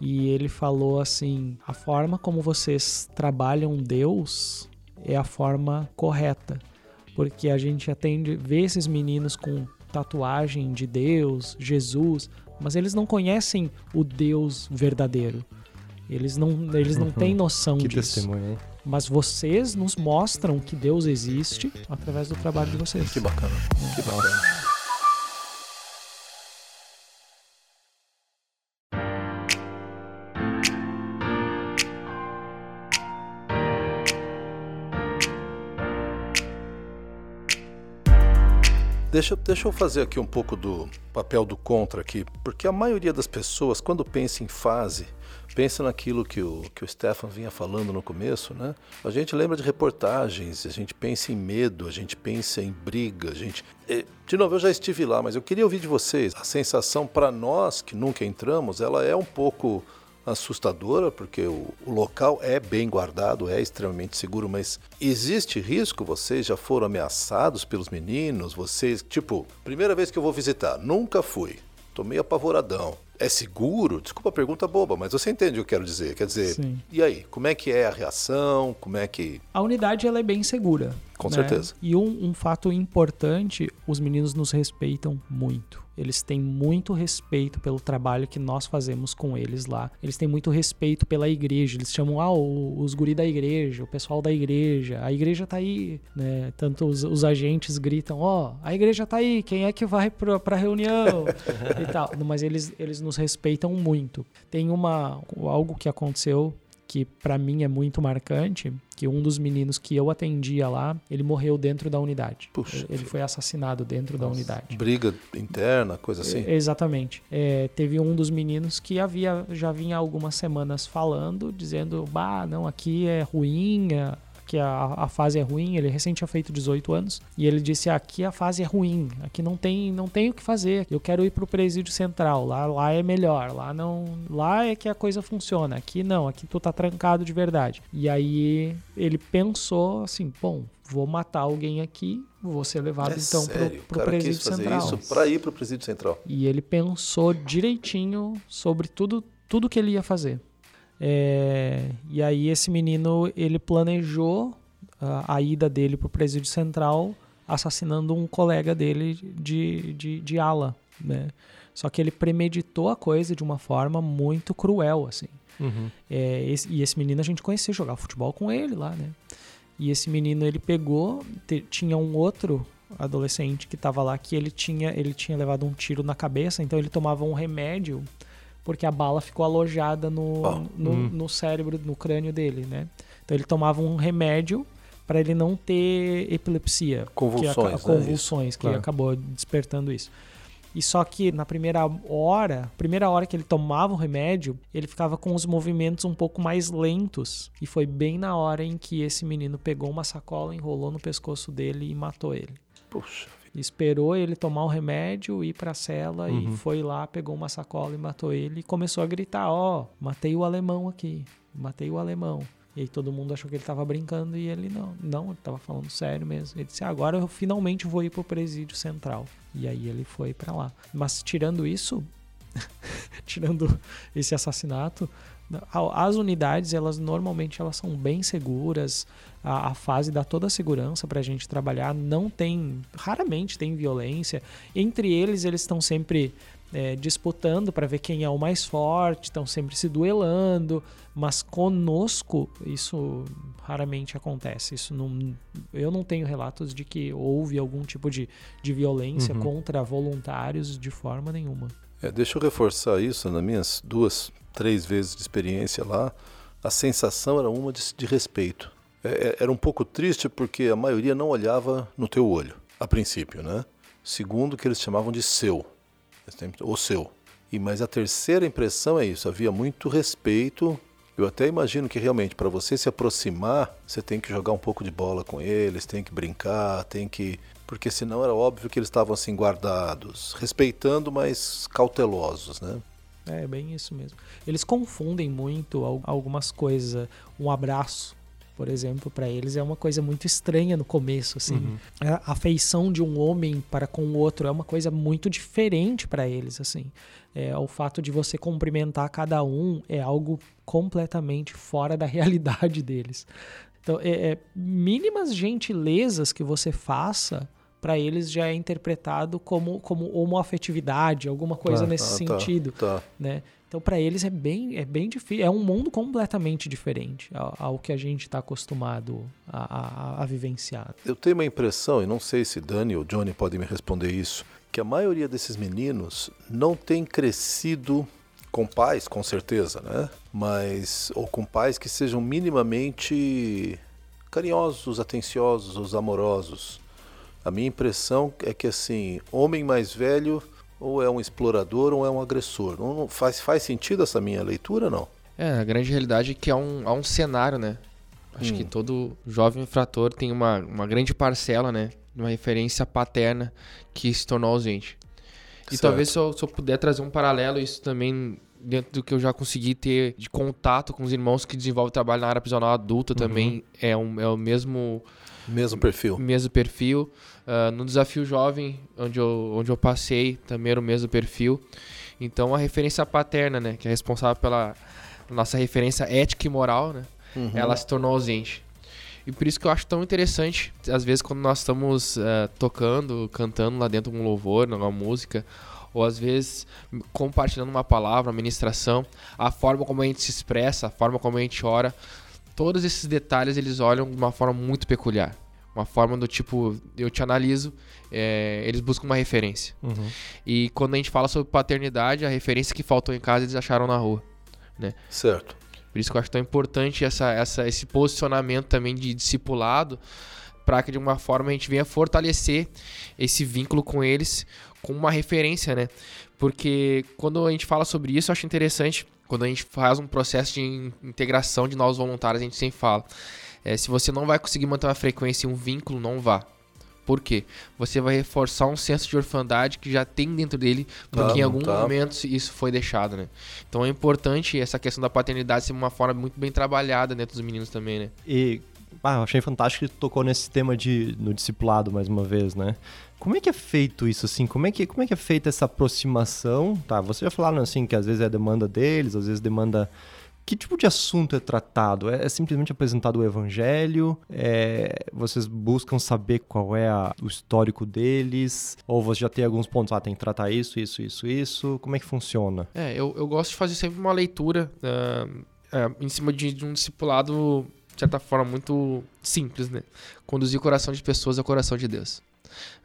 e ele falou assim: a forma como vocês trabalham Deus é a forma correta, porque a gente atende, vê esses meninos com tatuagem de Deus, Jesus, mas eles não conhecem o Deus verdadeiro. Eles não, eles não uhum. têm noção que disso. Testemunho, hein? Mas vocês nos mostram que Deus existe através do trabalho de vocês. Que bacana. Que bacana. Deixa, deixa eu fazer aqui um pouco do papel do contra aqui, porque a maioria das pessoas, quando pensa em fase, pensa naquilo que o, que o Stefan vinha falando no começo, né? A gente lembra de reportagens, a gente pensa em medo, a gente pensa em briga, a gente... De novo, eu já estive lá, mas eu queria ouvir de vocês. A sensação para nós que nunca entramos, ela é um pouco assustadora, porque o, o, local é bem guardado, é extremamente seguro, mas existe risco? Vocês já foram ameaçados pelos meninos? Vocês, tipo, primeira vez que eu vou visitar, nunca fui, tô meio apavoradão. É seguro? Desculpa a pergunta boba, mas você entende o que eu quero dizer. Quer dizer, Sim. e aí? Como é que é a reação? Como é que. A unidade ela é bem segura. Com né? certeza. E um, um fato importante: os meninos nos respeitam muito. Eles têm muito respeito pelo trabalho que nós fazemos com eles lá. Eles têm muito respeito pela igreja. Eles chamam ah, os guri da igreja, o pessoal da igreja. A igreja tá aí, né? Tanto os, os agentes gritam, ó, oh, a igreja tá aí, quem é que vai pra, pra reunião? e tal. Mas eles, eles nos respeitam muito. Tem uma algo que aconteceu que para mim é muito marcante, que um dos meninos que eu atendia lá, ele morreu dentro da unidade. Puxa, ele foi assassinado dentro Nossa, da unidade. Briga interna, coisa assim? É, exatamente. É, teve um dos meninos que havia já vinha algumas semanas falando, dizendo, bah, não, aqui é ruim, que a, a fase é ruim, ele recém tinha feito 18 anos, e ele disse: aqui a fase é ruim, aqui não tem, não tem o que fazer, eu quero ir pro presídio central, lá, lá é melhor, lá não. Lá é que a coisa funciona, aqui não, aqui tu tá trancado de verdade. E aí ele pensou assim, bom, vou matar alguém aqui, vou ser levado É então sério? pro, pro o presídio quis fazer central. isso para ir pro presídio central. E ele pensou direitinho sobre tudo, tudo que ele ia fazer. É, e aí esse menino ele planejou a, a ida dele pro presídio central assassinando um colega dele de, de, de ala, né? Só que ele premeditou a coisa de uma forma muito cruel, assim. Uhum. É, esse- e esse menino a gente conhecia jogar futebol com ele lá, né? E esse menino ele pegou, te- tinha um outro adolescente que tava lá que ele tinha, ele tinha levado um tiro na cabeça, então ele tomava um remédio porque a bala ficou alojada no, Ah, no, hum. no cérebro, no crânio dele, né? Então ele tomava um remédio para ele não ter epilepsia, Convulsões, que, né? aca- convulsões, que Claro. acabou despertando isso. E só que na primeira hora, primeira hora que ele tomava o remédio, ele ficava com os movimentos um pouco mais lentos. E foi bem na hora em que esse menino pegou uma sacola, enrolou no pescoço dele e matou ele. Puxa. Esperou ele tomar o remédio, ir pra cela Uhum. e foi lá, pegou uma sacola e matou ele. E começou a gritar: Ó, matei o alemão aqui, matei o alemão. E aí todo mundo achou que ele tava brincando e ele não, não, ele tava falando sério mesmo. Ele disse: agora eu finalmente vou ir pro presídio central. E aí ele foi pra lá. Mas tirando isso, tirando esse assassinato, a- as unidades elas normalmente elas são bem seguras. A, a fase dá toda a segurança pra gente trabalhar. Não tem raramente tem violência. Entre eles eles estão sempre é, disputando para ver quem é o mais forte estão sempre se duelando. Mas conosco isso raramente acontece. Isso não eu não tenho relatos de que houve algum tipo de, de violência Uhum. contra voluntários de forma nenhuma. É, deixa eu reforçar isso nas minhas duas, três vezes de experiência lá. A sensação era uma de, de respeito. É, é, era um pouco triste porque a maioria não olhava no teu olho, a princípio, né? Segundo, que eles chamavam de seu, o seu. E mas a terceira impressão é isso. Havia muito respeito. Eu até imagino que realmente para você se aproximar, você tem que jogar um pouco de bola com eles, tem que brincar, tem que porque senão era óbvio que eles estavam assim guardados, respeitando, mas cautelosos, né? É bem isso mesmo. Eles confundem muito al- algumas coisas. Um abraço, por exemplo, para eles é uma coisa muito estranha no começo, assim. Uhum. A afeição de um homem para com o outro é uma coisa muito diferente para eles, assim. É, o fato de você cumprimentar cada um é algo completamente fora da realidade deles. Então, é, é, mínimas gentilezas que você faça para eles já é interpretado como como homoafetividade, alguma coisa Claro. nesse Ah, tá, sentido Tá. né? Então para eles é bem é bem difícil, é um mundo completamente diferente ao, ao que a gente está acostumado a, a- a vivenciar. Eu tenho uma impressão, e não sei se Dani ou Johnny podem me responder isso, que a maioria desses meninos não tem crescido com pais, com certeza, né? Mas ou com pais que sejam minimamente carinhosos, atenciosos, amorosos. A minha impressão é que assim, homem mais velho ou é um explorador ou é um agressor. Não, faz, faz sentido essa minha leitura, não? É, a grande realidade é que há um, há um cenário, né? Acho Hum. que todo jovem infrator tem uma, uma grande parcela, né? Uma referência paterna que se tornou ausente. E Certo. talvez se eu, se eu puder trazer um paralelo, isso também dentro do que eu já consegui ter de contato com os irmãos que desenvolvem trabalho na área prisional adulta também é, um, é o mesmo Mesmo perfil. mesmo perfil. Ah, no desafio jovem, onde eu, onde eu passei, também era o mesmo perfil. Então a referência paterna, né, que é responsável pela nossa referência ética e moral, né, Uhum. ela se tornou ausente. E por isso que eu acho tão interessante, às vezes quando nós estamos ah, tocando, cantando lá dentro um louvor, uma música, ou às vezes compartilhando uma palavra, uma ministração, a forma como a gente se expressa, a forma como a gente ora, todos esses detalhes eles olham de uma forma muito peculiar. Uma forma do tipo, eu te analiso, é, eles buscam uma referência. Uhum. E quando a gente fala sobre paternidade, a referência que faltou em casa eles acharam na rua. Certo. Por isso que eu acho tão importante essa, essa, esse posicionamento também de discipulado, para que de uma forma a gente venha fortalecer esse vínculo com eles com uma referência, né? Porque quando a gente fala sobre isso, eu acho interessante, quando a gente faz um processo de in- integração de novos voluntários, a gente sempre fala, é, se você não vai conseguir manter uma frequência e um vínculo, não vá. Por quê? Você vai reforçar um senso de orfandade que já tem dentro dele, porque Tá, em algum tá. momento isso foi deixado, né? Então é importante essa questão da paternidade ser uma forma muito bem trabalhada dentro dos meninos também, né? E Ah, achei fantástico que tu tocou nesse tema de no discipulado mais uma vez, né? Como é que é feito isso assim? Como é que como é que é feita essa aproximação? Tá, você já falaram assim que às vezes é demanda deles, às vezes demanda que tipo de assunto é tratado? É, é simplesmente apresentado o evangelho? É, vocês buscam saber qual é a, o histórico deles? Ou você já tem alguns pontos, ah, tem que tratar isso, isso, isso, isso? Como é que funciona? É, eu, eu gosto de fazer sempre uma leitura uh, uh, em cima de, de um discipulado, de certa forma, muito simples, né? Conduzir o coração de pessoas ao coração de Deus.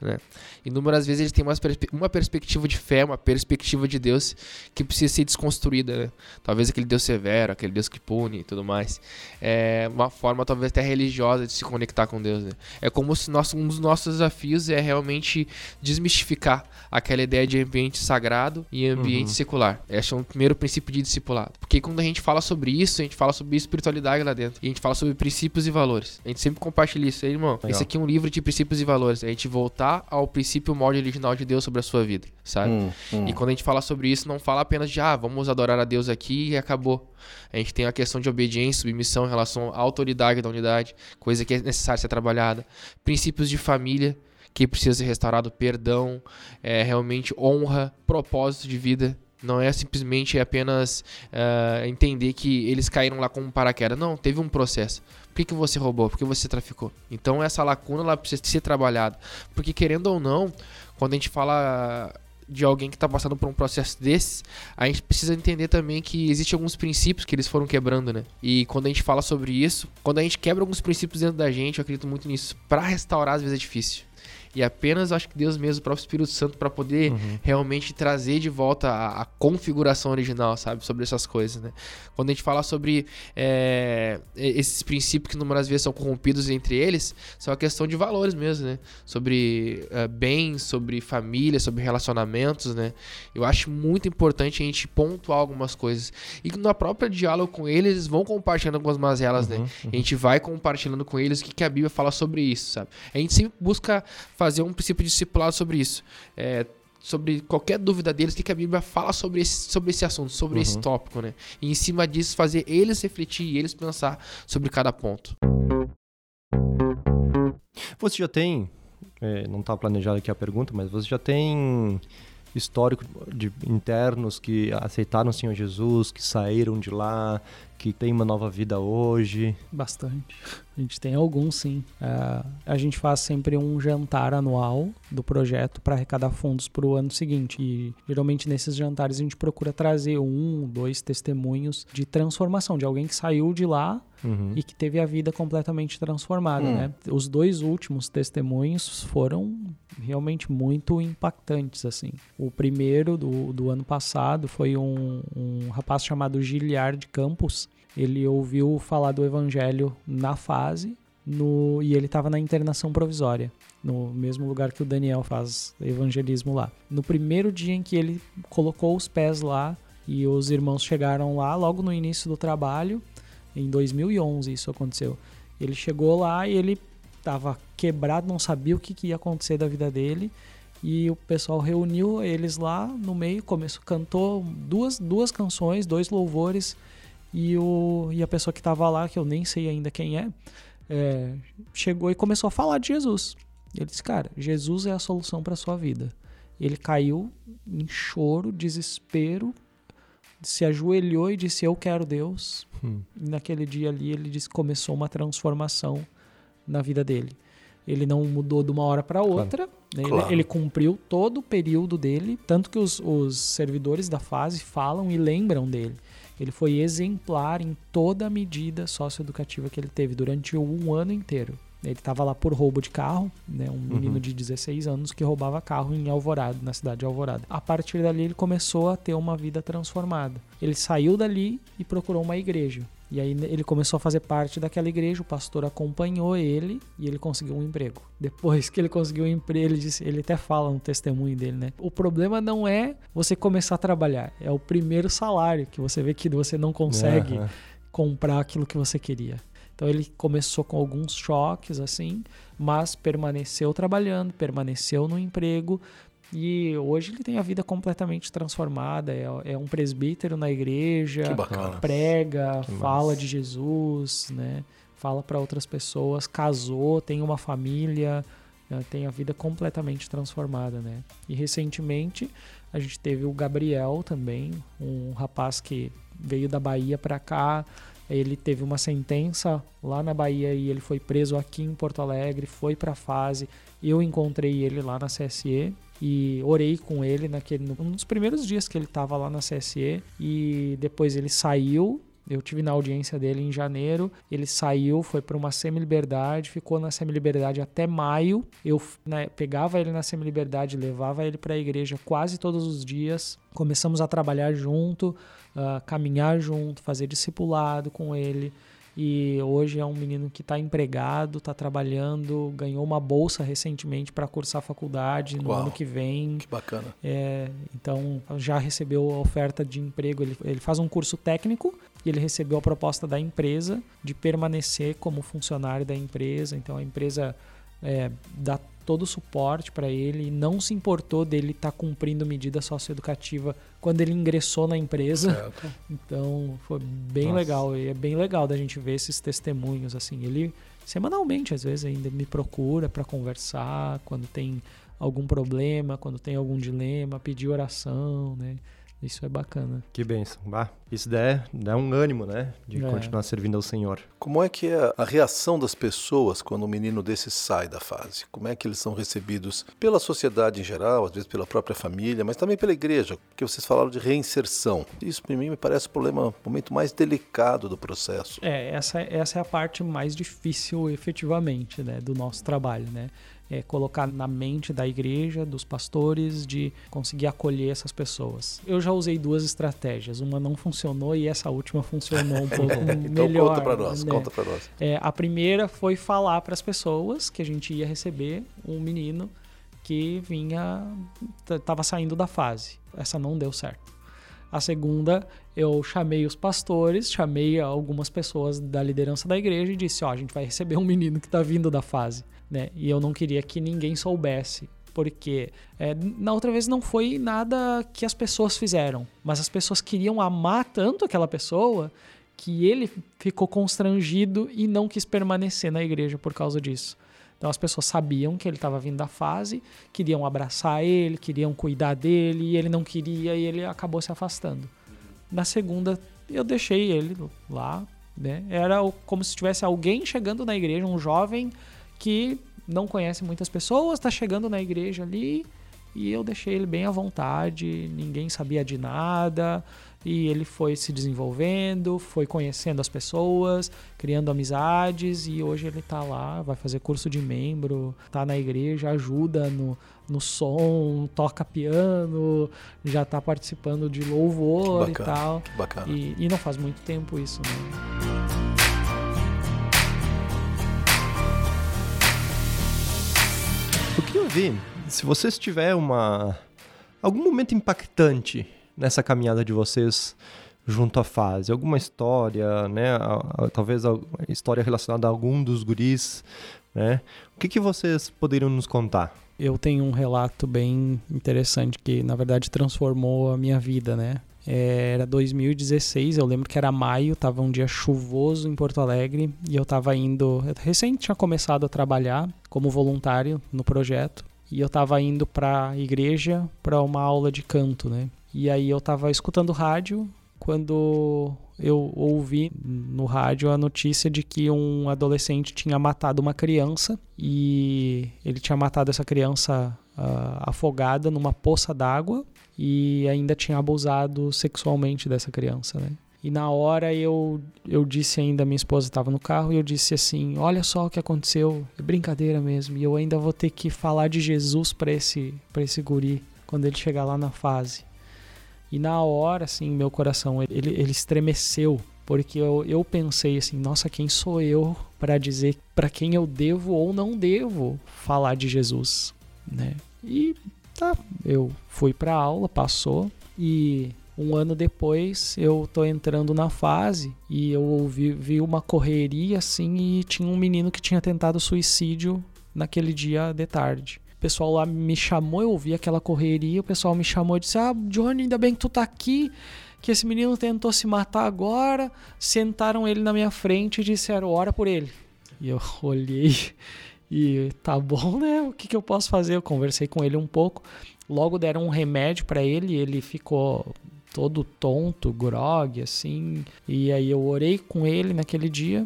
Né? Inúmeras vezes ele tem uma, uma perspectiva de fé, uma perspectiva de Deus que precisa ser desconstruída. Né? Talvez aquele Deus severo, aquele Deus que pune e tudo mais. É uma forma talvez até religiosa de se conectar com Deus. Né? É como se nosso, um dos nossos desafios é realmente desmistificar aquela ideia de ambiente sagrado e ambiente uhum. secular. Esse é o primeiro princípio de discipulado. Porque quando a gente fala sobre isso, a gente fala sobre espiritualidade lá dentro. E a gente fala sobre princípios e valores. A gente sempre compartilha isso aí, irmão. Legal. Esse aqui é um livro de princípios e valores. A gente voltar ao princípio molde original de Deus sobre a sua vida, sabe? Hum, hum. E quando a gente fala sobre isso, não fala apenas de, ah, vamos adorar a Deus aqui e acabou. A gente tem a questão de obediência, submissão em relação à autoridade da unidade, coisa que é necessária ser trabalhada. Princípios de família, que precisa ser restaurado, perdão, é, realmente honra, propósito de vida, não é simplesmente apenas uh, entender que eles caíram lá como paraquedas. Não, teve um processo. Por que, que você roubou? Por que você traficou? Então essa lacuna ela precisa ser trabalhada. Porque querendo ou não, quando a gente fala de alguém que está passando por um processo desse, a gente precisa entender também que existem alguns princípios que eles foram quebrando, né? E quando a gente fala sobre isso, quando a gente quebra alguns princípios dentro da gente, eu acredito muito nisso. Para restaurar às vezes é difícil e apenas acho que Deus mesmo, o próprio Espírito Santo, para poder uhum. realmente trazer de volta a, a, configuração original, sabe? Sobre essas coisas, né? Quando a gente fala sobre é, esses princípios que numerosas vezes são corrompidos entre eles, são a questão de valores mesmo, né? Sobre uh, bens, sobre família, sobre relacionamentos, né? Eu acho muito importante a gente pontuar algumas coisas. E na própria diálogo com eles, eles vão compartilhando algumas mazelas, né? uhum, né? Uhum. A gente vai compartilhando com eles o que, que a Bíblia fala sobre isso, sabe? A gente sempre busca fazer um princípio discipulado sobre isso. É, sobre qualquer dúvida deles, o que, que a Bíblia fala sobre esse, sobre esse assunto, sobre uhum. esse tópico, né? E em cima disso, fazer eles refletir e eles pensar sobre cada ponto. Você já tem, é, não estava planejado aqui a pergunta, mas você já tem histórico de internos que aceitaram o Senhor Jesus, que saíram de lá, que tem uma nova vida hoje? Bastante. A gente tem alguns, sim. Uh, a gente faz sempre um jantar anual do projeto para arrecadar fundos para o ano seguinte. E geralmente nesses jantares a gente procura trazer um, dois testemunhos de transformação, de alguém que saiu de lá uhum. e que teve a vida completamente transformada. Uhum. Né? Os dois últimos testemunhos foram realmente muito impactantes. assim. O primeiro do, do ano passado foi um, um rapaz chamado Giliard Campos ele ouviu falar do evangelho na fase no, e ele estava na internação provisória, no mesmo lugar que o Daniel faz evangelismo lá. No primeiro dia em que ele colocou os pés lá e os irmãos chegaram lá, logo no início do trabalho, em 2011 isso aconteceu. Ele chegou lá e ele estava quebrado, não sabia o que, que ia acontecer da vida dele. E o pessoal reuniu eles lá no meio, começou, cantou duas, duas canções, dois louvores e, o, e a pessoa que estava lá, que eu nem sei ainda quem é, é, chegou e começou a falar de Jesus. Ele disse, cara, Jesus é a solução para sua vida. Ele caiu em choro, desespero, se ajoelhou e disse, eu quero Deus. Hum. E naquele dia ali ele disse, começou uma transformação na vida dele. Ele não mudou de uma hora para outra. Claro. Né? Claro. Ele, ele, cumpriu todo o período dele, tanto que os, os servidores da fase falam e lembram dele. Ele foi exemplar em toda a medida socioeducativa que ele teve durante um ano inteiro. Ele estava lá por roubo de carro, né? um menino uhum. de 16 anos que roubava carro em Alvorada, na cidade de Alvorada. A partir dali ele começou a ter uma vida transformada. Ele saiu dali e procurou uma igreja. E aí ele começou a fazer parte daquela igreja, o pastor acompanhou ele e ele conseguiu um emprego. Depois que ele conseguiu um emprego, ele, disse, ele até fala no testemunho dele, né? O problema não é você começar a trabalhar, é o primeiro salário que você vê que você não consegue uhum. comprar aquilo que você queria. Então ele começou com alguns choques assim, mas permaneceu trabalhando, permaneceu no emprego, e hoje ele tem a vida completamente transformada. É, é um presbítero na igreja, prega, que fala massa. de Jesus, né? fala para outras pessoas, casou, tem uma família, né, tem a vida completamente transformada, né? E recentemente a gente teve o Gabriel também, um rapaz que veio da Bahia para cá, ele teve uma sentença lá na Bahia e ele foi preso aqui em Porto Alegre, foi para a fase. Eu encontrei ele lá na CSE e orei com ele naquele um dos primeiros dias que ele estava lá na CSE e depois ele saiu eu tive na audiência dele em janeiro. Ele saiu, foi para uma semi-liberdade, ficou na semi-liberdade até maio. Eu né, pegava ele na semi-liberdade, levava ele para a igreja quase todos os dias. Começamos a trabalhar junto, uh, caminhar junto, fazer discipulado com ele e hoje é um menino que está empregado, está trabalhando, ganhou uma bolsa recentemente para cursar faculdade no Uau, ano que vem. Que bacana. É, então já recebeu a oferta de emprego. Ele, ele faz um curso técnico e ele recebeu a proposta da empresa de permanecer como funcionário da empresa. Então a empresa é, dá todo o suporte para ele e não se importou dele estar tá cumprindo medida socioeducativa quando ele ingressou na empresa. Certo. Então foi bem Nossa. legal e é bem legal da gente ver esses testemunhos assim. Ele semanalmente às vezes ainda me procura para conversar quando tem algum problema, quando tem algum dilema, pedir oração, né? Isso é bacana. Que bênção. Bah, isso dá, dá um ânimo, né? De é. continuar servindo ao Senhor. Como é que é a reação das pessoas quando um menino desse sai da fase? Como é que eles são recebidos pela sociedade em geral, às vezes pela própria família, mas também pela igreja? Porque vocês falaram de reinserção. Isso, para mim, me parece o problema, o momento mais delicado do processo. É, essa, essa é a parte mais difícil, efetivamente, né? Do nosso trabalho, né? É, colocar na mente da igreja, dos pastores, de conseguir acolher essas pessoas. Eu já usei duas estratégias. Uma não funcionou e essa última funcionou um pouco então melhor. Conta para nós, né? conta para nós. É, a primeira foi falar para as pessoas que a gente ia receber um menino que vinha, estava saindo da fase. Essa não deu certo. A segunda, eu chamei os pastores, chamei algumas pessoas da liderança da igreja e disse: Ó, oh, a gente vai receber um menino que está vindo da fase né? E eu não queria que ninguém soubesse. Porque é, na outra vez não foi nada que as pessoas fizeram, mas as pessoas queriam amar tanto aquela pessoa que ele ficou constrangido e não quis permanecer na igreja por causa disso. Então as pessoas sabiam que ele estava vindo da fase, queriam abraçar ele, queriam cuidar dele, e ele não queria e ele acabou se afastando. Na segunda, eu deixei ele lá, né? Era como se tivesse alguém chegando na igreja, um jovem que não conhece muitas pessoas, está chegando na igreja ali e eu deixei ele bem à vontade, ninguém sabia de nada e ele foi se desenvolvendo, foi conhecendo as pessoas, criando amizades e hoje ele está lá, vai fazer curso de membro, está na igreja, ajuda no, no som, toca piano, já está participando de louvor bacana, e tal. E, e não faz muito tempo isso, né? Eu queria ouvir, se vocês tiver uma algum momento impactante nessa caminhada de vocês junto à fase, alguma história, né, talvez a história relacionada a algum dos guris, né? O que, que vocês poderiam nos contar? Eu tenho um relato bem interessante que, na verdade, transformou a minha vida, né? É, era 2016, eu lembro que era maio, tava um dia chuvoso em Porto Alegre e eu tava indo. Eu recém tinha começado a trabalhar como voluntário no projeto e eu tava indo para igreja para uma aula de canto, né? E aí eu tava escutando rádio quando eu ouvi no rádio a notícia de que um adolescente tinha matado uma criança e ele tinha matado essa criança uh, afogada numa poça d'água e ainda tinha abusado sexualmente dessa criança, né? E na hora eu, eu disse ainda, minha esposa estava no carro, e eu disse assim: Olha só o que aconteceu, é brincadeira mesmo, e eu ainda vou ter que falar de Jesus para esse, esse guri quando ele chegar lá na fase. E na hora, assim, meu coração ele, ele estremeceu, porque eu, eu pensei assim: Nossa, quem sou eu para dizer para quem eu devo ou não devo falar de Jesus, né? E Tá, eu fui para aula, passou e um ano depois eu tô entrando na fase e eu ouvi, vi uma correria assim e tinha um menino que tinha tentado suicídio naquele dia de tarde. O pessoal lá me chamou, eu ouvi aquela correria, o pessoal me chamou e disse: Ah, Johnny, ainda bem que tu tá aqui. que esse menino tentou se matar agora. Sentaram ele na minha frente e disseram: ora por ele. E eu olhei e tá bom, né? O que, que eu posso fazer? Eu conversei com ele um pouco. Logo deram um remédio para ele, ele ficou todo tonto, grog, assim. E aí eu orei com ele naquele dia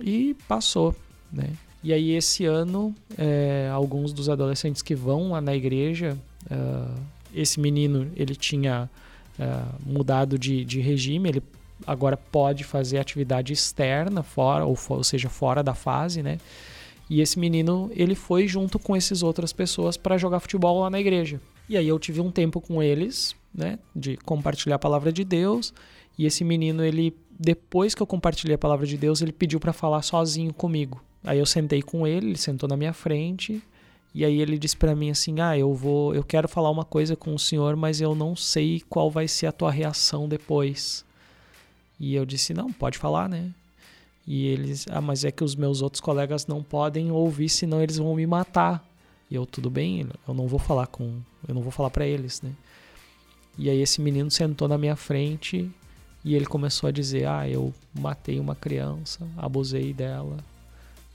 e passou, né? E aí esse ano, é, alguns dos adolescentes que vão lá na igreja, uh, esse menino ele tinha uh, mudado de, de regime, ele agora pode fazer atividade externa, fora, ou, ou seja, fora da fase, né? E esse menino, ele foi junto com essas outras pessoas para jogar futebol lá na igreja. E aí eu tive um tempo com eles, né, de compartilhar a palavra de Deus. E esse menino, ele depois que eu compartilhei a palavra de Deus, ele pediu para falar sozinho comigo. Aí eu sentei com ele, ele sentou na minha frente, e aí ele disse para mim assim: "Ah, eu vou, eu quero falar uma coisa com o senhor, mas eu não sei qual vai ser a tua reação depois". E eu disse: "Não, pode falar, né?" E eles: "Ah, mas é que os meus outros colegas não podem ouvir, senão eles vão me matar". E eu: "Tudo bem, eu não vou falar com, eu não vou falar para eles, né?" E aí esse menino sentou na minha frente e ele começou a dizer: "Ah, eu matei uma criança, abusei dela,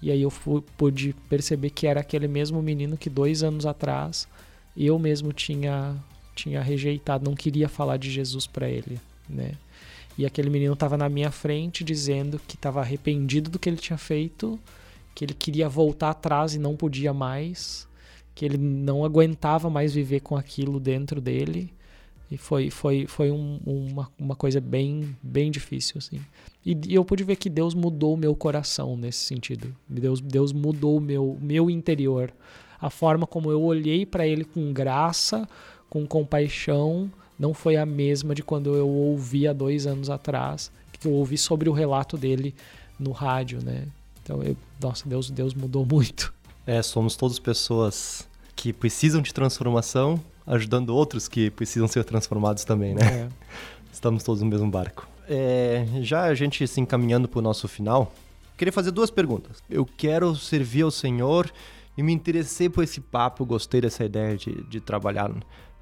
e aí eu fui, pude perceber que era aquele mesmo menino que dois anos atrás eu mesmo tinha, tinha rejeitado, não queria falar de Jesus para ele, né? E aquele menino estava na minha frente dizendo que estava arrependido do que ele tinha feito, que ele queria voltar atrás e não podia mais, que ele não aguentava mais viver com aquilo dentro dele e foi, foi, foi um, uma, uma coisa bem, bem difícil, assim. E, e, eu pude ver que Deus mudou o meu coração nesse sentido. Deus, Deus mudou o meu, meu interior. A forma como eu olhei para Ele com graça, com compaixão, não foi a mesma de quando eu ouvi há dois anos atrás, que eu ouvi sobre o relato dele no rádio, né? Então, eu, nossa, Deus, Deus mudou muito. É, somos todas pessoas que precisam de transformação ajudando outros que precisam ser transformados também, né? É. Estamos todos no mesmo barco. É, já a gente se encaminhando para o nosso final, queria fazer duas perguntas. Eu quero servir ao Senhor e me interessei por esse papo, gostei dessa ideia de, de trabalhar,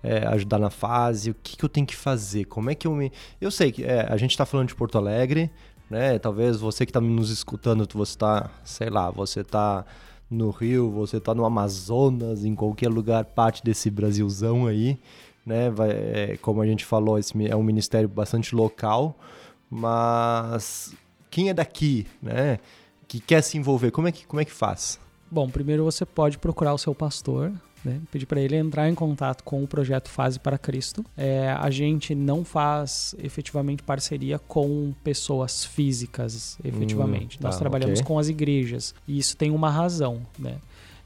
é, ajudar na fase. O que, que, eu tenho que fazer? Como é que eu me. Eu sei que é, a gente está falando de Porto Alegre, né? Talvez você que está nos escutando, você está, sei lá, você está no Rio, você tá no Amazonas, em qualquer lugar, parte desse Brasilzão aí, né? Vai, é, como a gente falou, esse é um ministério bastante local, mas quem é daqui, né? Que quer se envolver, como é que, como é que faz? Bom, primeiro você pode procurar o seu pastor, né? Pedir para ele entrar em contato com o projeto Fase para Cristo. É, a gente não faz efetivamente parceria com pessoas físicas, efetivamente. Hum, Nós tá, trabalhamos okay. com as igrejas e isso tem uma razão, né?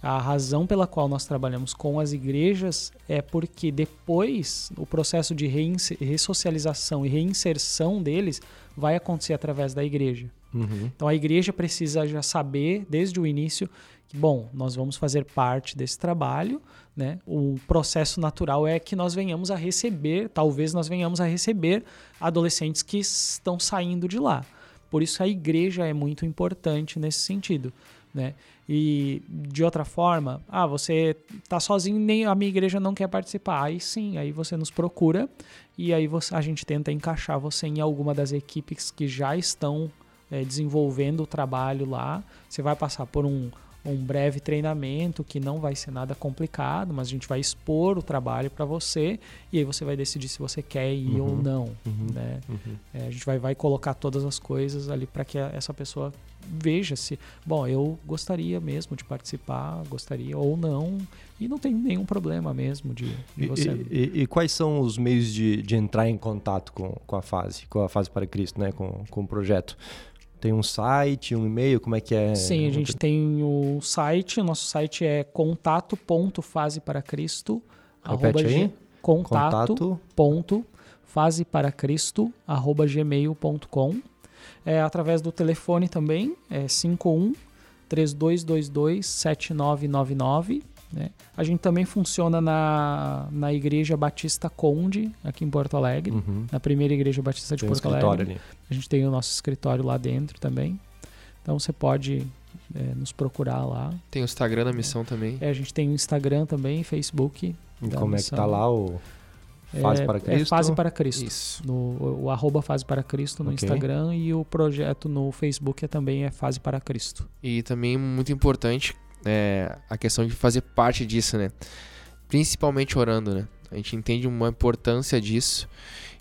A razão pela qual nós trabalhamos com as igrejas é porque depois o processo de ressocialização e reinserção deles vai acontecer através da igreja. Uhum. Então a igreja precisa já saber desde o início bom, nós vamos fazer parte desse trabalho, né? O processo natural é que nós venhamos a receber, talvez nós venhamos a receber adolescentes que estão saindo de lá. Por isso a igreja é muito importante nesse sentido, né? E de outra forma, ah, você tá sozinho, nem a minha igreja não quer participar. Aí sim, aí você nos procura e aí você, a gente tenta encaixar você em alguma das equipes que já estão é, desenvolvendo o trabalho lá. Você vai passar por um, um breve treinamento que não vai ser nada complicado, mas a gente vai expor o trabalho para você e aí você vai decidir se você quer ir uhum, ou não. Uhum, né? Uhum. É, a gente vai, vai colocar todas as coisas ali para que essa pessoa veja se, bom, eu gostaria mesmo de participar, gostaria ou não, e não tem nenhum problema mesmo de, de você. E, e, e, quais são os meios de, de entrar em contato com, com a fase, com a fase para Cristo, né, com, com o projeto? Tem um site, um e-mail, como é que é? Sim, a gente tem o site, o nosso site é contato.faseparacриsto. Repete aí. Contato, Ponto, fase para Cristo, arroba gmail.com. É, através do telefone também, é 51 3222 7999 né? A gente também funciona na, na Igreja Batista Conde, aqui em Porto Alegre, uhum. na primeira Igreja Batista de tem Porto um Alegre. Ali. A gente tem o nosso escritório lá dentro também. Então você pode é, nos procurar lá. Tem o Instagram da missão também. É, a gente tem o Instagram também, Facebook. E como missão. é que tá lá o. Fase é, para é Cristo. Fase para Cristo. Isso. No, o, arroba Fase para Cristo no Ok. Instagram e o projeto no Facebook é também é Fase para Cristo. E também muito importante é, a questão de fazer parte disso, né? Principalmente orando, né? A gente entende uma importância disso.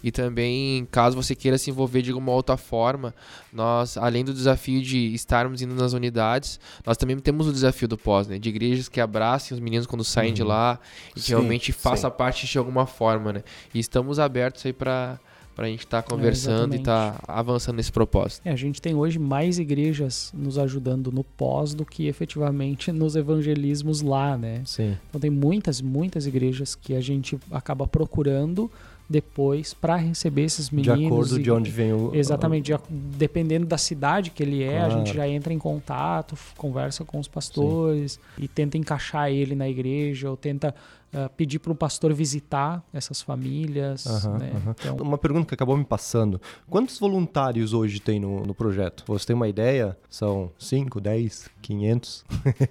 E também, caso você queira se envolver de alguma outra forma, nós, além do desafio de estarmos indo nas unidades, nós também temos o desafio do pós, né? De igrejas que abracem os meninos quando saem de Uhum. lá e que Sim, realmente sim. faça parte de alguma forma, né? E estamos abertos aí para a gente estar conversando e estar avançando nesse propósito. É, a gente tem hoje mais igrejas nos ajudando no pós do que efetivamente nos evangelismos lá, né? Sim. Então tem muitas, muitas igrejas que a gente acaba procurando depois para receber esses De meninos. acordo e- de onde vem o. Exatamente, de- dependendo da cidade que ele é, a Claro. gente já entra em contato, conversa com os pastores e tenta encaixar ele na igreja ou tenta ah, pedir para o pastor visitar essas famílias. Aham, né? aham. Então, Uma pergunta que acabou me passando. Quantos voluntários hoje tem no, no projeto? Você tem uma ideia? São 5, 10, 500?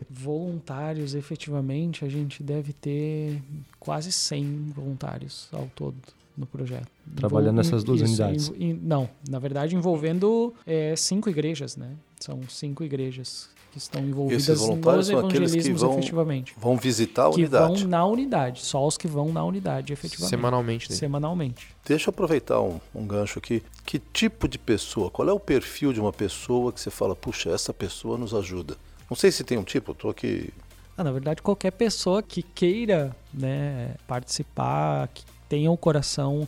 voluntários, efetivamente, a gente deve ter quase 100 voluntários ao todo no projeto. Trabalhando nessas duas isso, unidades. em- não, na verdade envolvendo é, cinco igrejas, né? São cinco igrejas que estão envolvidas voluntários nos são aqueles que evangelismos vão efetivamente. Vão visitar a que unidade. vão na unidade, só os que vão na unidade, efetivamente. Semanalmente. Né? Semanalmente. Deixa eu aproveitar um, um gancho aqui. Que tipo de pessoa? Qual é o perfil de uma pessoa que você fala, puxa, essa pessoa nos ajuda? Não sei se tem um tipo, eu tô aqui. Ah, na verdade, qualquer pessoa que queira né, participar, que tenha o coração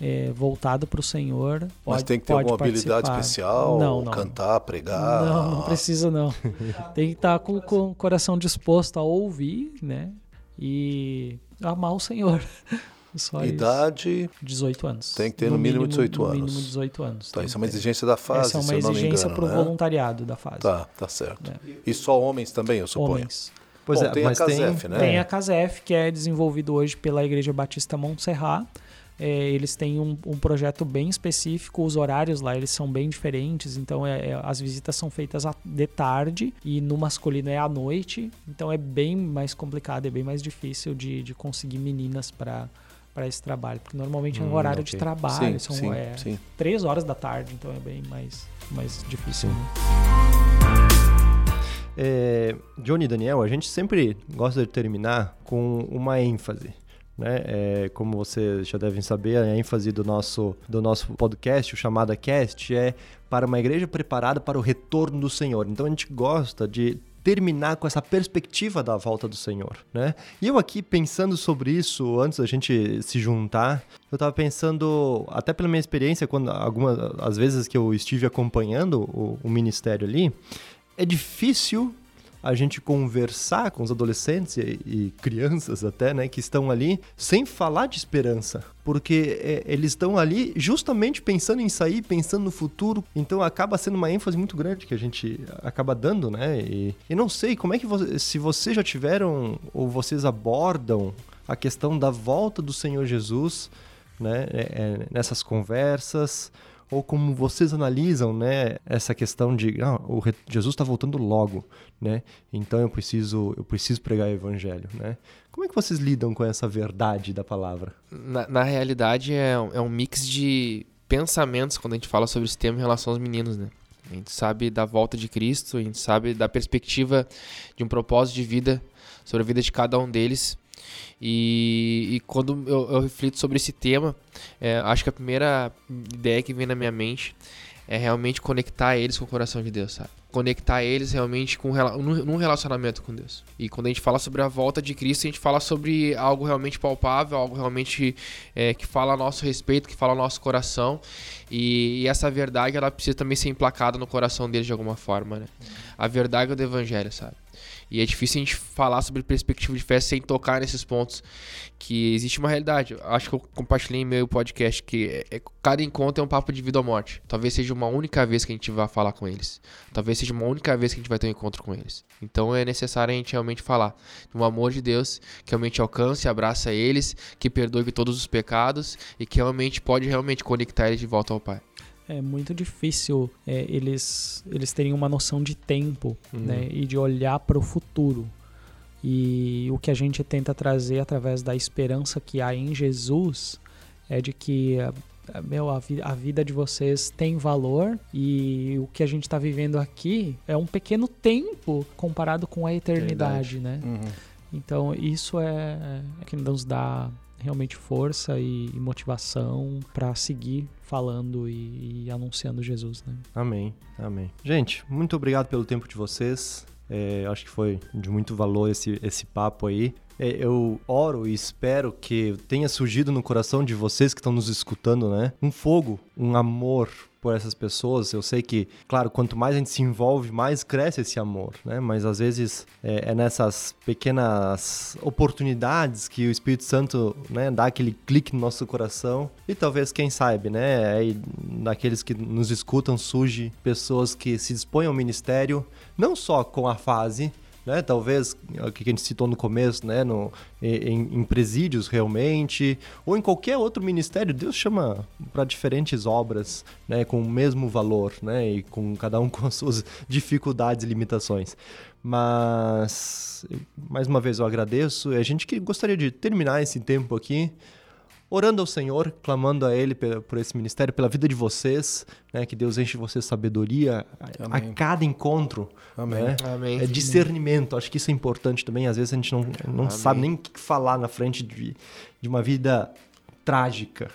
é, voltado para o Senhor, Mas pode, tem que ter alguma habilidade participar. especial? Não, não. Cantar, pregar? Não, não precisa não. Tem que estar com, com o coração disposto a ouvir, né? E amar o Senhor. Só isso. Idade. 18 anos. Tem que ter no mínimo 18 No anos. mínimo 18 anos. Tá, isso é uma exigência da fase, Essa é uma exigência para o né? voluntariado da fase. Tá, tá certo. né? E só homens também, eu suponho. Homens. Pois Bom, é, tem a mas tem. Casef, né? Tem a CASEF, que é desenvolvido hoje pela Igreja Batista Montserrat. É, eles têm um, um projeto bem específico, os horários lá eles são bem diferentes, então é- é- as visitas são feitas de tarde e no masculino é à noite, então é bem mais complicado, é bem mais difícil de, de conseguir meninas para para esse trabalho, porque normalmente é um Hum, horário ok. de trabalho, Sim, são sim, é, sim. três horas da tarde, então é bem mais, mais difícil. Né? É, Johnny e Daniel, a gente sempre gosta de terminar com uma ênfase. Né? É, como vocês já devem saber, a ênfase do nosso, do nosso podcast, o Chamada Cast, é para uma igreja preparada para o retorno do Senhor. Então a gente gosta de terminar com essa perspectiva da volta do Senhor, né? E eu aqui pensando sobre isso antes da gente se juntar, eu tava pensando até pela minha experiência quando algumas as vezes que eu estive acompanhando o, o ministério ali, é difícil a gente conversar com os adolescentes e, e crianças até, né, que estão ali, sem falar de esperança. Porque é, eles estão ali justamente pensando em sair, pensando no futuro. Então acaba sendo uma ênfase muito grande que a gente acaba dando, né? E, e não sei como é que você, se vocês já tiveram ou vocês abordam a questão da volta do Senhor Jesus, né, é, é, nessas conversas ou como vocês analisam, né, essa questão de ah, o Jesus está voltando logo, né? Então eu preciso eu preciso pregar o evangelho, né? Como é que vocês lidam com essa verdade da palavra? Na, na realidade, é, é um mix de pensamentos quando a gente fala sobre esse tema em relação aos meninos, né? A gente sabe da volta de Cristo, a gente sabe da perspectiva de um propósito de vida sobre a vida de cada um deles. E, e quando eu, eu reflito sobre esse tema, é, acho que a primeira ideia que vem na minha mente é realmente conectar eles com o coração de Deus, sabe? Conectar eles realmente com num relacionamento com Deus. E quando a gente fala sobre a volta de Cristo, a gente fala sobre algo realmente palpável, algo realmente é, que fala a nosso respeito, que fala ao nosso coração. E, e essa verdade, ela precisa também ser emplacada no coração deles de alguma forma, né? A verdade é do evangelho, sabe? E é difícil a gente falar sobre perspectiva de fé sem tocar nesses pontos que existe uma realidade. Acho que eu compartilhei em meu podcast que é- é- cada encontro é um papo de vida ou morte. Talvez seja uma única vez que a gente vai falar com eles. Talvez seja uma única vez que a gente vai ter um encontro com eles. Então é necessário a gente realmente falar do amor de Deus que realmente alcance e abraça eles, que perdoe todos os pecados e que realmente pode realmente conectar eles de volta ao Pai. É muito difícil é, eles, eles terem uma noção de tempo né, e de olhar para o futuro. E o que a gente tenta trazer através da esperança que há em Jesus é de que meu, a, vi a, vida de vocês tem valor e o que a gente está vivendo aqui é um pequeno tempo comparado com a eternidade, eternidade. né? Uhum. Então isso é, é que nos dá realmente força e motivação para seguir falando e, e, anunciando Jesus, né? Amém, amém. Gente, muito obrigado pelo tempo de vocês. É, acho que foi de muito valor esse, esse papo aí. É, eu oro e espero que tenha surgido no coração de vocês que estão nos escutando, né? Um fogo, um amor por essas pessoas. Eu sei que, claro, quanto mais a gente se envolve, mais cresce esse amor, né? Mas às vezes é, é nessas pequenas oportunidades que o Espírito Santo né, dá aquele clique no nosso coração. E talvez, quem sabe, né? Aí, daqueles que nos escutam, surge pessoas que se dispõem ao ministério, não só com a fase, né? Talvez o que a gente citou no começo, né? No, em, em presídios realmente, ou em qualquer outro ministério, Deus chama para diferentes obras, né? Com o mesmo valor, né? E com cada um com as suas dificuldades e limitações. Mas mais uma vez eu agradeço. A gente que gostaria de terminar esse tempo aqui orando ao Senhor, clamando a Ele por esse ministério, pela vida de vocês, né? Que Deus enche vocês sabedoria a, a cada encontro. Amém. Né? Amém. É discernimento, acho que isso é importante também. Às vezes a gente não, não sabe nem o que falar na frente de, de uma vida trágica,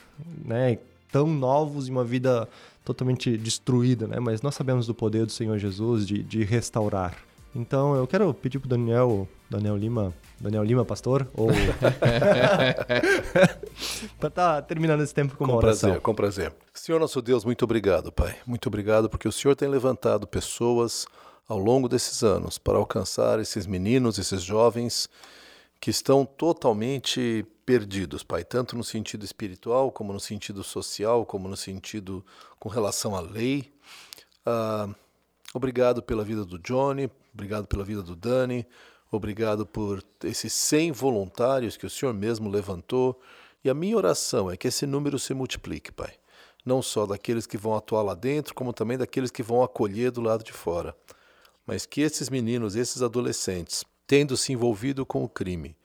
né? Tão novos e uma vida totalmente destruída, né? Mas nós sabemos do poder do Senhor Jesus de, de restaurar. Então eu quero pedir pro Daniel, Daniel Lima, Daniel Lima, pastor, ou para estar tá terminando esse tempo com, com uma oração. Prazer, com prazer. Senhor nosso Deus, muito obrigado, Pai. Muito obrigado porque o Senhor tem levantado pessoas ao longo desses anos para alcançar esses meninos, esses jovens que estão totalmente perdidos, Pai, tanto no sentido espiritual, como no sentido social, como no sentido com relação à lei. Ah, obrigado pela vida do Johnny, obrigado pela vida do Dani, obrigado por esses 100 voluntários que o Senhor mesmo levantou. E a minha oração é que esse número se multiplique, Pai. Não só daqueles que vão atuar lá dentro, como também daqueles que vão acolher do lado de fora. Mas que esses meninos, esses adolescentes, tendo se envolvido com o crime,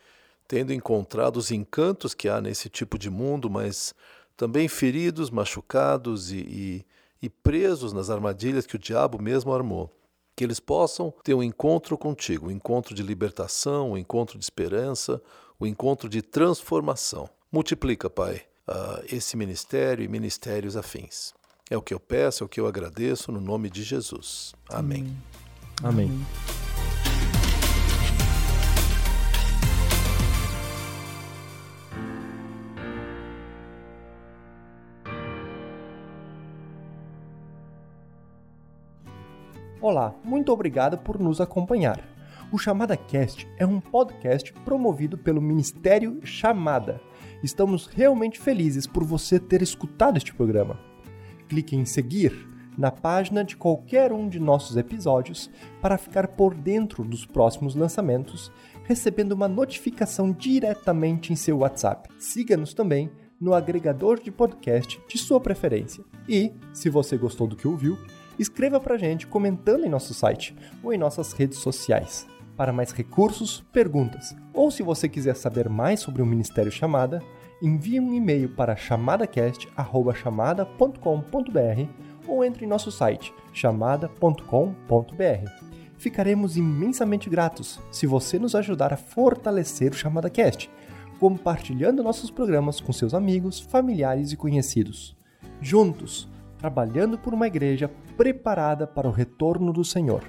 tendo encontrado os encantos que há nesse tipo de mundo, mas também feridos, machucados e, e, e presos nas armadilhas que o diabo mesmo armou, que eles possam ter um encontro contigo, um encontro de libertação, um encontro de esperança, um encontro de transformação. Multiplica, Pai, uh, esse ministério e ministérios afins. É o que eu peço, é o que eu agradeço, no nome de Jesus. Amém. Amém. Amém. Olá, muito obrigado por nos acompanhar. O Chamada Cast é um podcast promovido pelo Ministério Chamada. Estamos realmente felizes por você ter escutado este programa. Clique em seguir na página de qualquer um de nossos episódios para ficar por dentro dos próximos lançamentos, recebendo uma notificação diretamente em seu WhatsApp. Siga-nos também no agregador de podcast de sua preferência. E, se você gostou do que ouviu, escreva para a gente comentando em nosso site ou em nossas redes sociais. Para mais recursos, perguntas, ou se você quiser saber mais sobre o Ministério Chamada, envie um e-mail para chamadacast.chamada.com.br ou entre em nosso site chamada.com.br. Ficaremos imensamente gratos se você nos ajudar a fortalecer o Chamada Cast, compartilhando nossos programas com seus amigos, familiares e conhecidos. Juntos, trabalhando por uma igreja preparada para o retorno do Senhor.